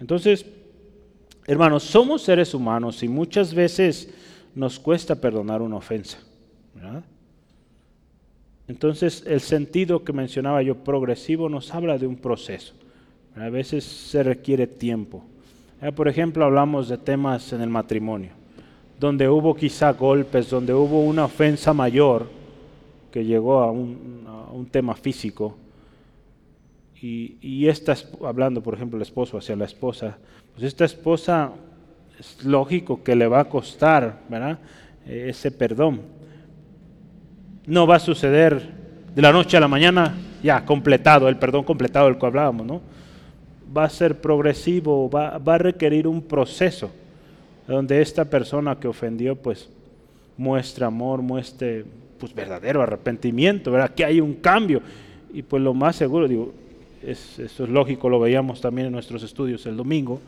Entonces, hermanos, somos seres humanos y muchas veces nos cuesta perdonar una ofensa. Entonces, el sentido que mencionaba yo, progresivo, nos habla de un proceso. A veces se requiere tiempo. Por ejemplo, hablamos de temas en el matrimonio, donde hubo quizá golpes, donde hubo una ofensa mayor que llegó a un, tema físico. Y, y esta, hablando por ejemplo el esposo hacia la esposa, pues esta esposa es lógico que le va a costar ¿verdad? E, ese perdón no va a suceder de la noche a la mañana, ya completado, el perdón completado del que hablábamos, ¿no? Va a ser progresivo, va, a requerir un proceso donde esta persona que ofendió, pues, muestra amor, muestre, pues, verdadero arrepentimiento, ¿verdad? Que hay un cambio. Y pues lo más seguro, digo, eso es lógico, lo veíamos también en nuestros estudios el domingo,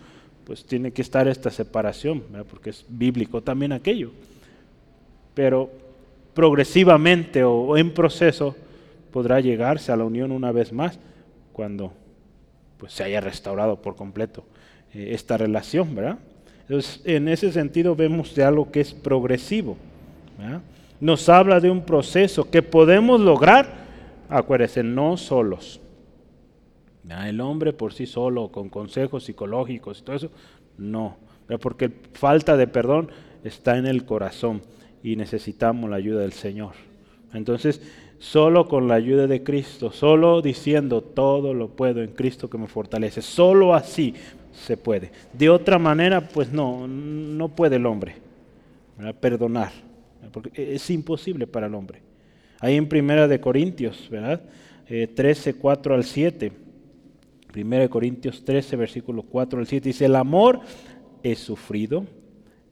pues tiene que estar esta separación, ¿verdad? porque es bíblico también aquello. Pero progresivamente o, en proceso podrá llegarse a la unión una vez más cuando pues se haya restaurado por completo eh, esta relación, ¿verdad? Entonces, en ese sentido vemos de algo que es progresivo. Nos habla de un proceso que podemos lograr, acuérdense, no solos. El hombre por sí solo, con consejos psicológicos y todo eso, no. Porque falta de perdón está en el corazón y necesitamos la ayuda del Señor. Entonces, solo con la ayuda de Cristo, solo diciendo todo lo puedo en Cristo que me fortalece, solo así se puede. De otra manera, pues no, no puede el hombre perdonar, porque es imposible para el hombre. Ahí en Primera de Corintios, ¿verdad? 13, eh, 4 al 7. Primera de Corintios 13, versículo 4 al 7 dice, el amor es sufrido,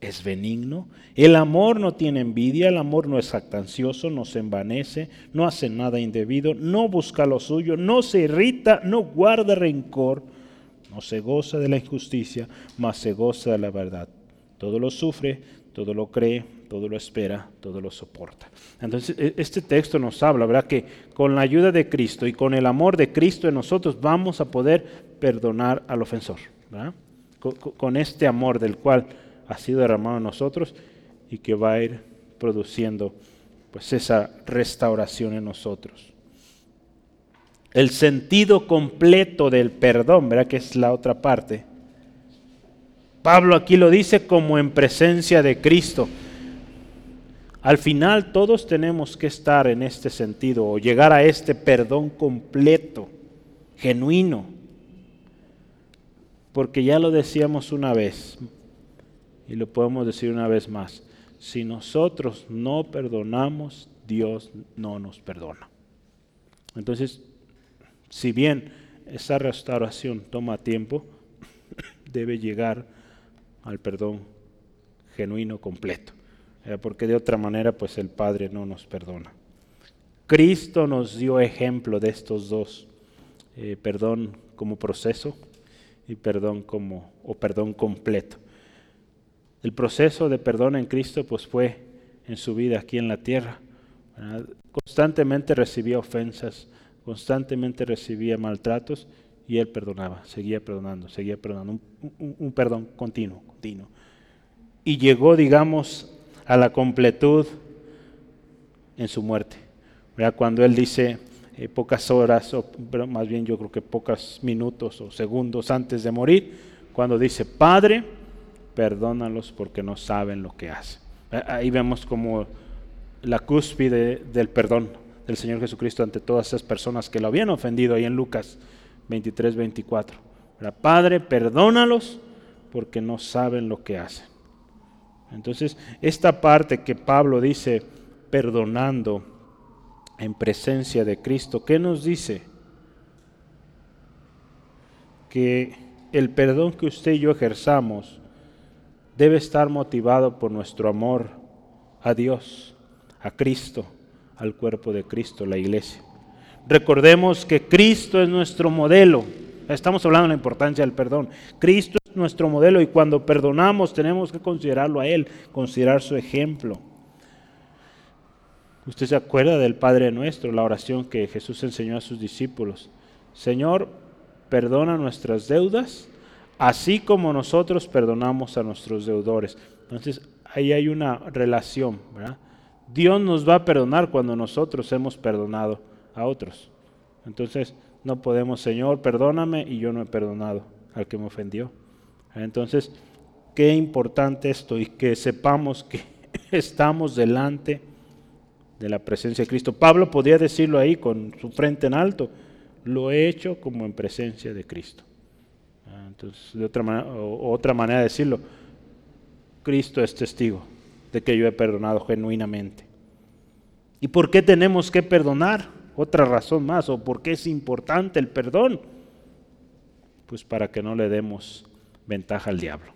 es benigno. El amor no tiene envidia, el amor no es jactancioso, no se envanece, no hace nada indebido, no busca lo suyo, no se irrita, no guarda rencor, no se goza de la injusticia, mas se goza de la verdad. Todo lo sufre, todo lo cree, todo lo espera, todo lo soporta. Entonces, e, este texto nos habla, ¿verdad? Que con la ayuda de Cristo y con el amor de Cristo en nosotros vamos a poder perdonar al ofensor, ¿verdad? Con, este amor del cual ha sido derramado en nosotros y que va a ir produciendo pues esa restauración en nosotros. El sentido completo del perdón, ¿verdad? Que es la otra parte. Pablo aquí lo dice como en presencia de Cristo. Al final todos tenemos que estar en este sentido o llegar a este perdón completo, genuino. Porque ya lo decíamos una vez y lo podemos decir una vez más. Si nosotros no perdonamos, Dios no nos perdona. Entonces, si bien esa restauración toma tiempo, debe llegar al perdón genuino completo, porque de otra manera pues el Padre no nos perdona. Cristo nos dio ejemplo de estos dos, eh, perdón como proceso y perdón como o perdón completo. El proceso de perdón en Cristo pues fue en su vida aquí en la tierra. Constantemente recibía ofensas, constantemente recibía maltratos y él perdonaba, seguía perdonando, seguía perdonando, un, perdón continuo, Y llegó, digamos, a la completud en su muerte. Cuando él dice eh, pocas horas, o más bien yo creo que pocos minutos o segundos antes de morir, cuando dice, Padre, perdónalos porque no saben lo que hacen. Ahí vemos como la cúspide del perdón del Señor Jesucristo ante todas esas personas que lo habían ofendido ahí en Lucas 23, 24. Padre, perdónalos porque no saben lo que hacen. Entonces, esta parte que Pablo dice, perdonando en presencia de Cristo, ¿qué nos dice? Que el perdón que usted y yo ejerzamos debe estar motivado por nuestro amor a Dios, a Cristo, al cuerpo de Cristo, la iglesia. Recordemos que Cristo es nuestro modelo. Estamos hablando de la importancia del perdón. Cristo nuestro modelo y cuando perdonamos tenemos que considerarlo a Él, considerar su ejemplo. Usted se acuerda del Padre nuestro, la oración que Jesús enseñó a sus discípulos. Señor, perdona nuestras deudas, así como nosotros perdonamos a nuestros deudores. Entonces, ahí hay una relación. Dios nos va a perdonar cuando nosotros hemos perdonado a otros. Entonces, no podemos, Señor, perdóname y yo no he perdonado al que me ofendió. Entonces, qué importante esto y que sepamos que estamos delante de la presencia de Cristo. Pablo podía decirlo ahí con su frente en alto, lo he hecho como en presencia de Cristo. Ah, entonces, de otra manera, otra manera de decirlo, Cristo es testigo de que yo he perdonado genuinamente. ¿Y por qué tenemos que perdonar? Otra razón más, o por qué es importante el perdón. Pues para que no le demos ventaja al diablo.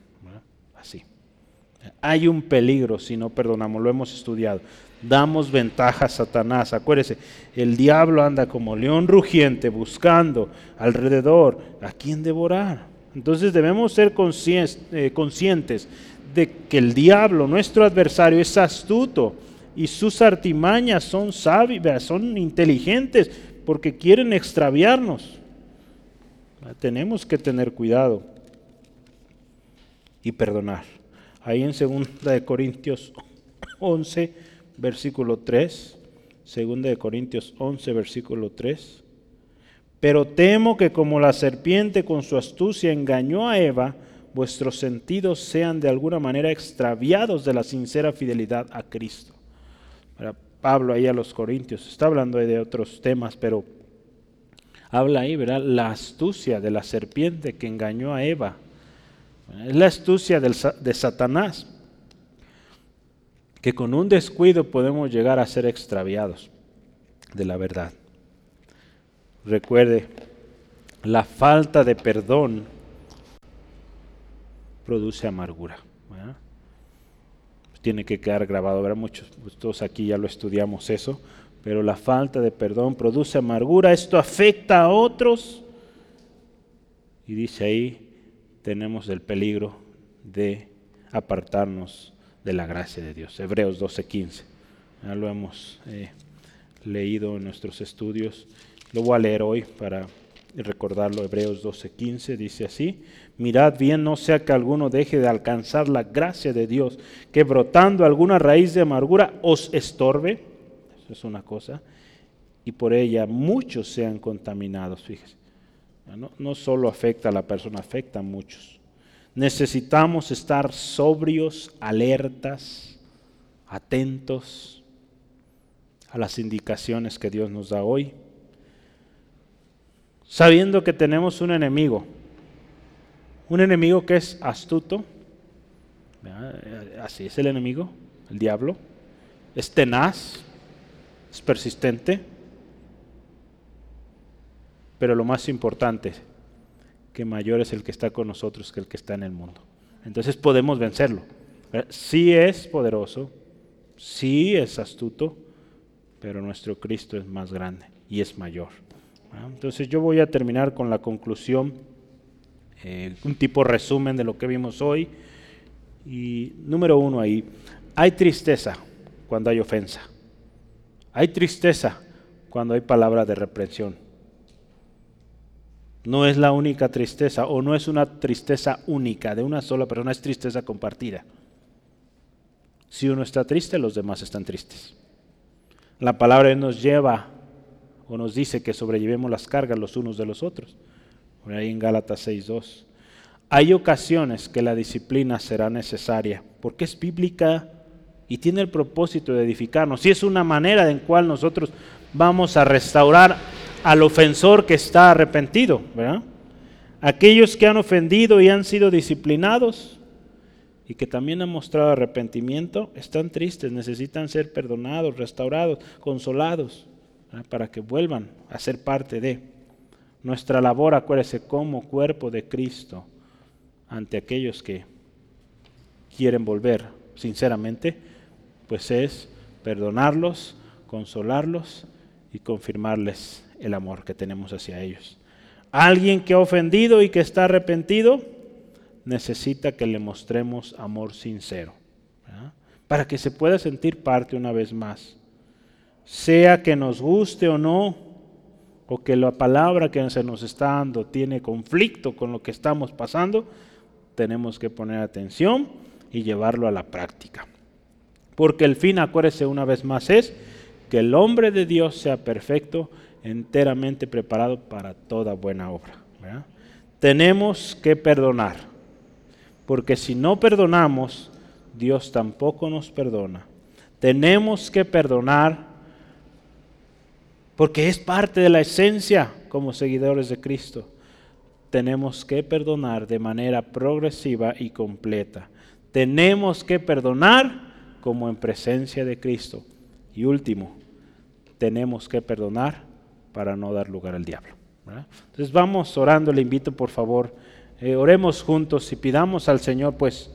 Así. Hay un peligro si no perdonamos, lo hemos estudiado. Damos ventaja a Satanás. Acuérdese, el diablo anda como león rugiente buscando alrededor a quien devorar. Entonces debemos ser eh, conscientes de que el diablo, nuestro adversario, es astuto y sus artimañas son sabias, son inteligentes porque quieren extraviarnos. Tenemos que tener cuidado y perdonar. Ahí en 2 de Corintios 11, versículo 3, 2 de Corintios 11, versículo 3. Pero temo que como la serpiente con su astucia engañó a Eva, vuestros sentidos sean de alguna manera extraviados de la sincera fidelidad a Cristo. Pablo ahí a los Corintios, está hablando de otros temas, pero habla ahí, ¿verdad? La astucia de la serpiente que engañó a Eva. Es la astucia de Satanás, que con un descuido podemos llegar a ser extraviados de la verdad. Recuerde, la falta de perdón produce amargura. Tiene que quedar grabado, habrá muchos, pues, todos aquí ya lo estudiamos eso, pero la falta de perdón produce amargura, esto afecta a otros y dice ahí, tenemos el peligro de apartarnos de la gracia de Dios. Hebreos 12:15. Ya lo hemos eh, leído en nuestros estudios. Lo voy a leer hoy para recordarlo. Hebreos 12:15 dice así. Mirad bien, no sea que alguno deje de alcanzar la gracia de Dios, que brotando alguna raíz de amargura os estorbe. Eso es una cosa. Y por ella muchos sean contaminados, fíjese. No, solo afecta a la persona, afecta a muchos. Necesitamos estar sobrios, alertas, atentos a las indicaciones que Dios nos da hoy, sabiendo que tenemos un enemigo, un enemigo que es astuto, así es el enemigo, el diablo, es tenaz, es persistente, pero lo más importante, que mayor es el que está con nosotros que el que está en el mundo. Entonces podemos vencerlo. Sí es poderoso, sí es astuto, pero nuestro Cristo es más grande y es mayor. Entonces yo voy a terminar con la conclusión, eh, un tipo resumen de lo que vimos hoy. Y número uno ahí, hay tristeza cuando hay ofensa. Hay tristeza cuando hay palabra de reprensión no es la única tristeza o no es una tristeza única de una sola persona, es tristeza compartida. Si uno está triste, los demás están tristes. La palabra nos lleva o nos dice que sobrellevemos las cargas los unos de los otros. Por ahí en Gálatas 6.2. Hay ocasiones que la disciplina será necesaria porque es bíblica y tiene el propósito de edificarnos. Y es una manera en cual nosotros vamos a restaurar al ofensor que está arrepentido. Aquellos que han ofendido y han sido disciplinados y que también han mostrado arrepentimiento, están tristes, necesitan ser perdonados, restaurados, consolados, para que vuelvan a ser parte de nuestra labor, acuérdese, como cuerpo de Cristo ante aquellos que quieren volver sinceramente, pues es perdonarlos, consolarlos y confirmarles el amor que tenemos hacia ellos. Alguien que ha ofendido y que está arrepentido necesita que le mostremos amor sincero, para que se pueda sentir parte una vez más. Sea que nos guste o no, o que la palabra que se nos está dando tiene conflicto con lo que estamos pasando, tenemos que poner atención y llevarlo a la práctica. Porque el fin, acuérdese una vez más, es que el hombre de Dios sea perfecto enteramente preparado para toda buena obra. Tenemos que perdonar, porque si no perdonamos, Dios tampoco nos perdona. Tenemos que perdonar porque es parte de la esencia como seguidores de Cristo. Tenemos que perdonar de manera progresiva y completa. Tenemos que perdonar como en presencia de Cristo. Y último, tenemos que perdonar para no dar lugar al diablo. Entonces vamos orando, le invito por favor, eh, oremos juntos y pidamos al Señor pues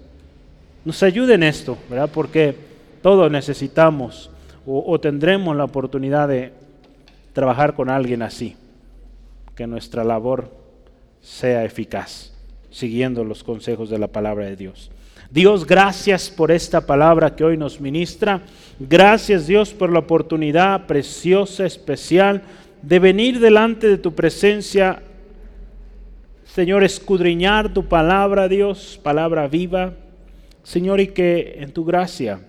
nos ayude en esto, ¿verdad? porque todos necesitamos o, tendremos la oportunidad de trabajar con alguien así, que nuestra labor sea eficaz, siguiendo los consejos de la palabra de Dios. Dios, gracias por esta palabra que hoy nos ministra. Gracias Dios por la oportunidad preciosa, especial de venir delante de tu presencia Señor, escudriñar tu palabra, Dios, palabra viva. Señor, y que en tu gracia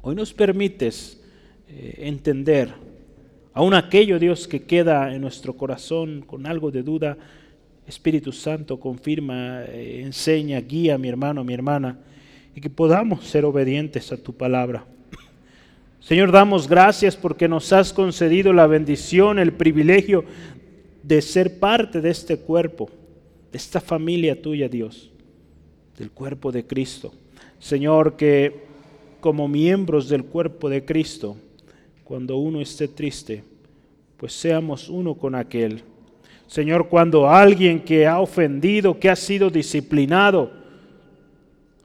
hoy nos permites eh, entender aún aquello, Dios, que queda en nuestro corazón con algo de duda. Espíritu Santo, confirma, eh, enseña, guía, mi hermano, mi hermana, y que podamos ser obedientes a tu palabra. Señor, damos gracias porque nos has concedido la bendición, el privilegio de ser parte de este cuerpo, de esta familia tuya, Dios, del cuerpo de Cristo. Señor, que como miembros del cuerpo de Cristo, cuando uno esté triste, pues seamos uno con aquel. Señor, cuando alguien que ha ofendido, que ha sido disciplinado,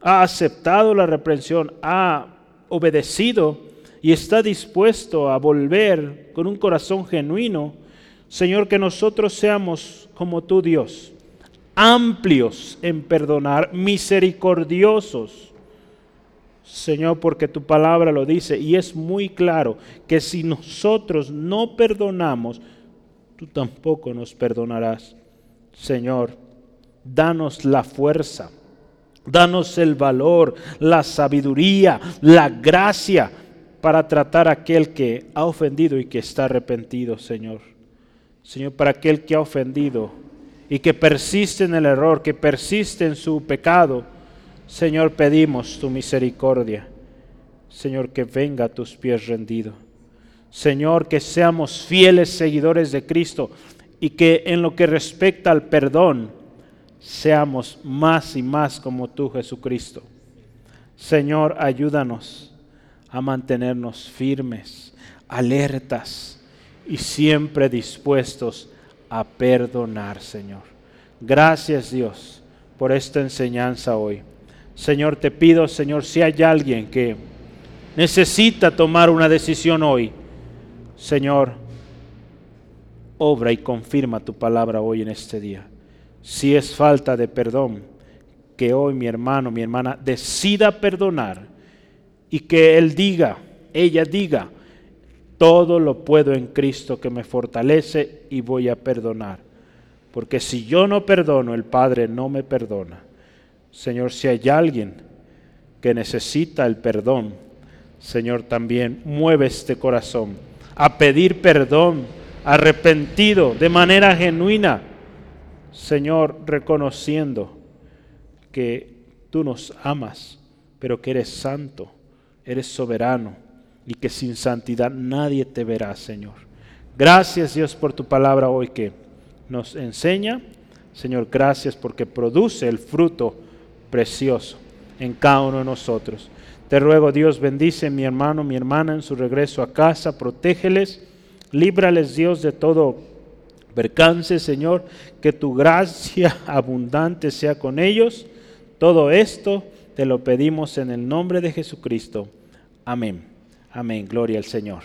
ha aceptado la reprensión, ha obedecido, y está dispuesto a volver con un corazón genuino, Señor, que nosotros seamos como tú, Dios, amplios en perdonar, misericordiosos. Señor, porque tu palabra lo dice y es muy claro que si nosotros no perdonamos, tú tampoco nos perdonarás. Señor, danos la fuerza, danos el valor, la sabiduría, la gracia para tratar a aquel que ha ofendido y que está arrepentido, Señor. Señor, para aquel que ha ofendido y que persiste en el error, que persiste en su pecado, Señor, pedimos tu misericordia. Señor, que venga a tus pies rendido. Señor, que seamos fieles seguidores de Cristo y que en lo que respecta al perdón, seamos más y más como tú, Jesucristo. Señor, ayúdanos a mantenernos firmes, alertas y siempre dispuestos a perdonar, Señor. Gracias Dios por esta enseñanza hoy. Señor, te pido, Señor, si hay alguien que necesita tomar una decisión hoy, Señor, obra y confirma tu palabra hoy en este día. Si es falta de perdón, que hoy mi hermano, mi hermana decida perdonar y que Él diga, ella diga, todo lo puedo en Cristo que me fortalece y voy a perdonar. Porque si yo no perdono, el Padre no me perdona. Señor, si hay alguien que necesita el perdón, Señor, también mueve este corazón a pedir perdón, arrepentido, de manera genuina. Señor, reconociendo que tú nos amas, pero que eres santo eres soberano y que sin santidad nadie te verá, Señor. Gracias Dios por tu palabra hoy que nos enseña. Señor, gracias porque produce el fruto precioso en cada uno de nosotros. Te ruego, Dios, bendice a mi hermano, mi hermana en su regreso a casa, protégeles, líbrales, Dios, de todo percance, Señor, que tu gracia abundante sea con ellos. Todo esto te lo pedimos en el nombre de Jesucristo. Amén. Amén. Gloria al Señor.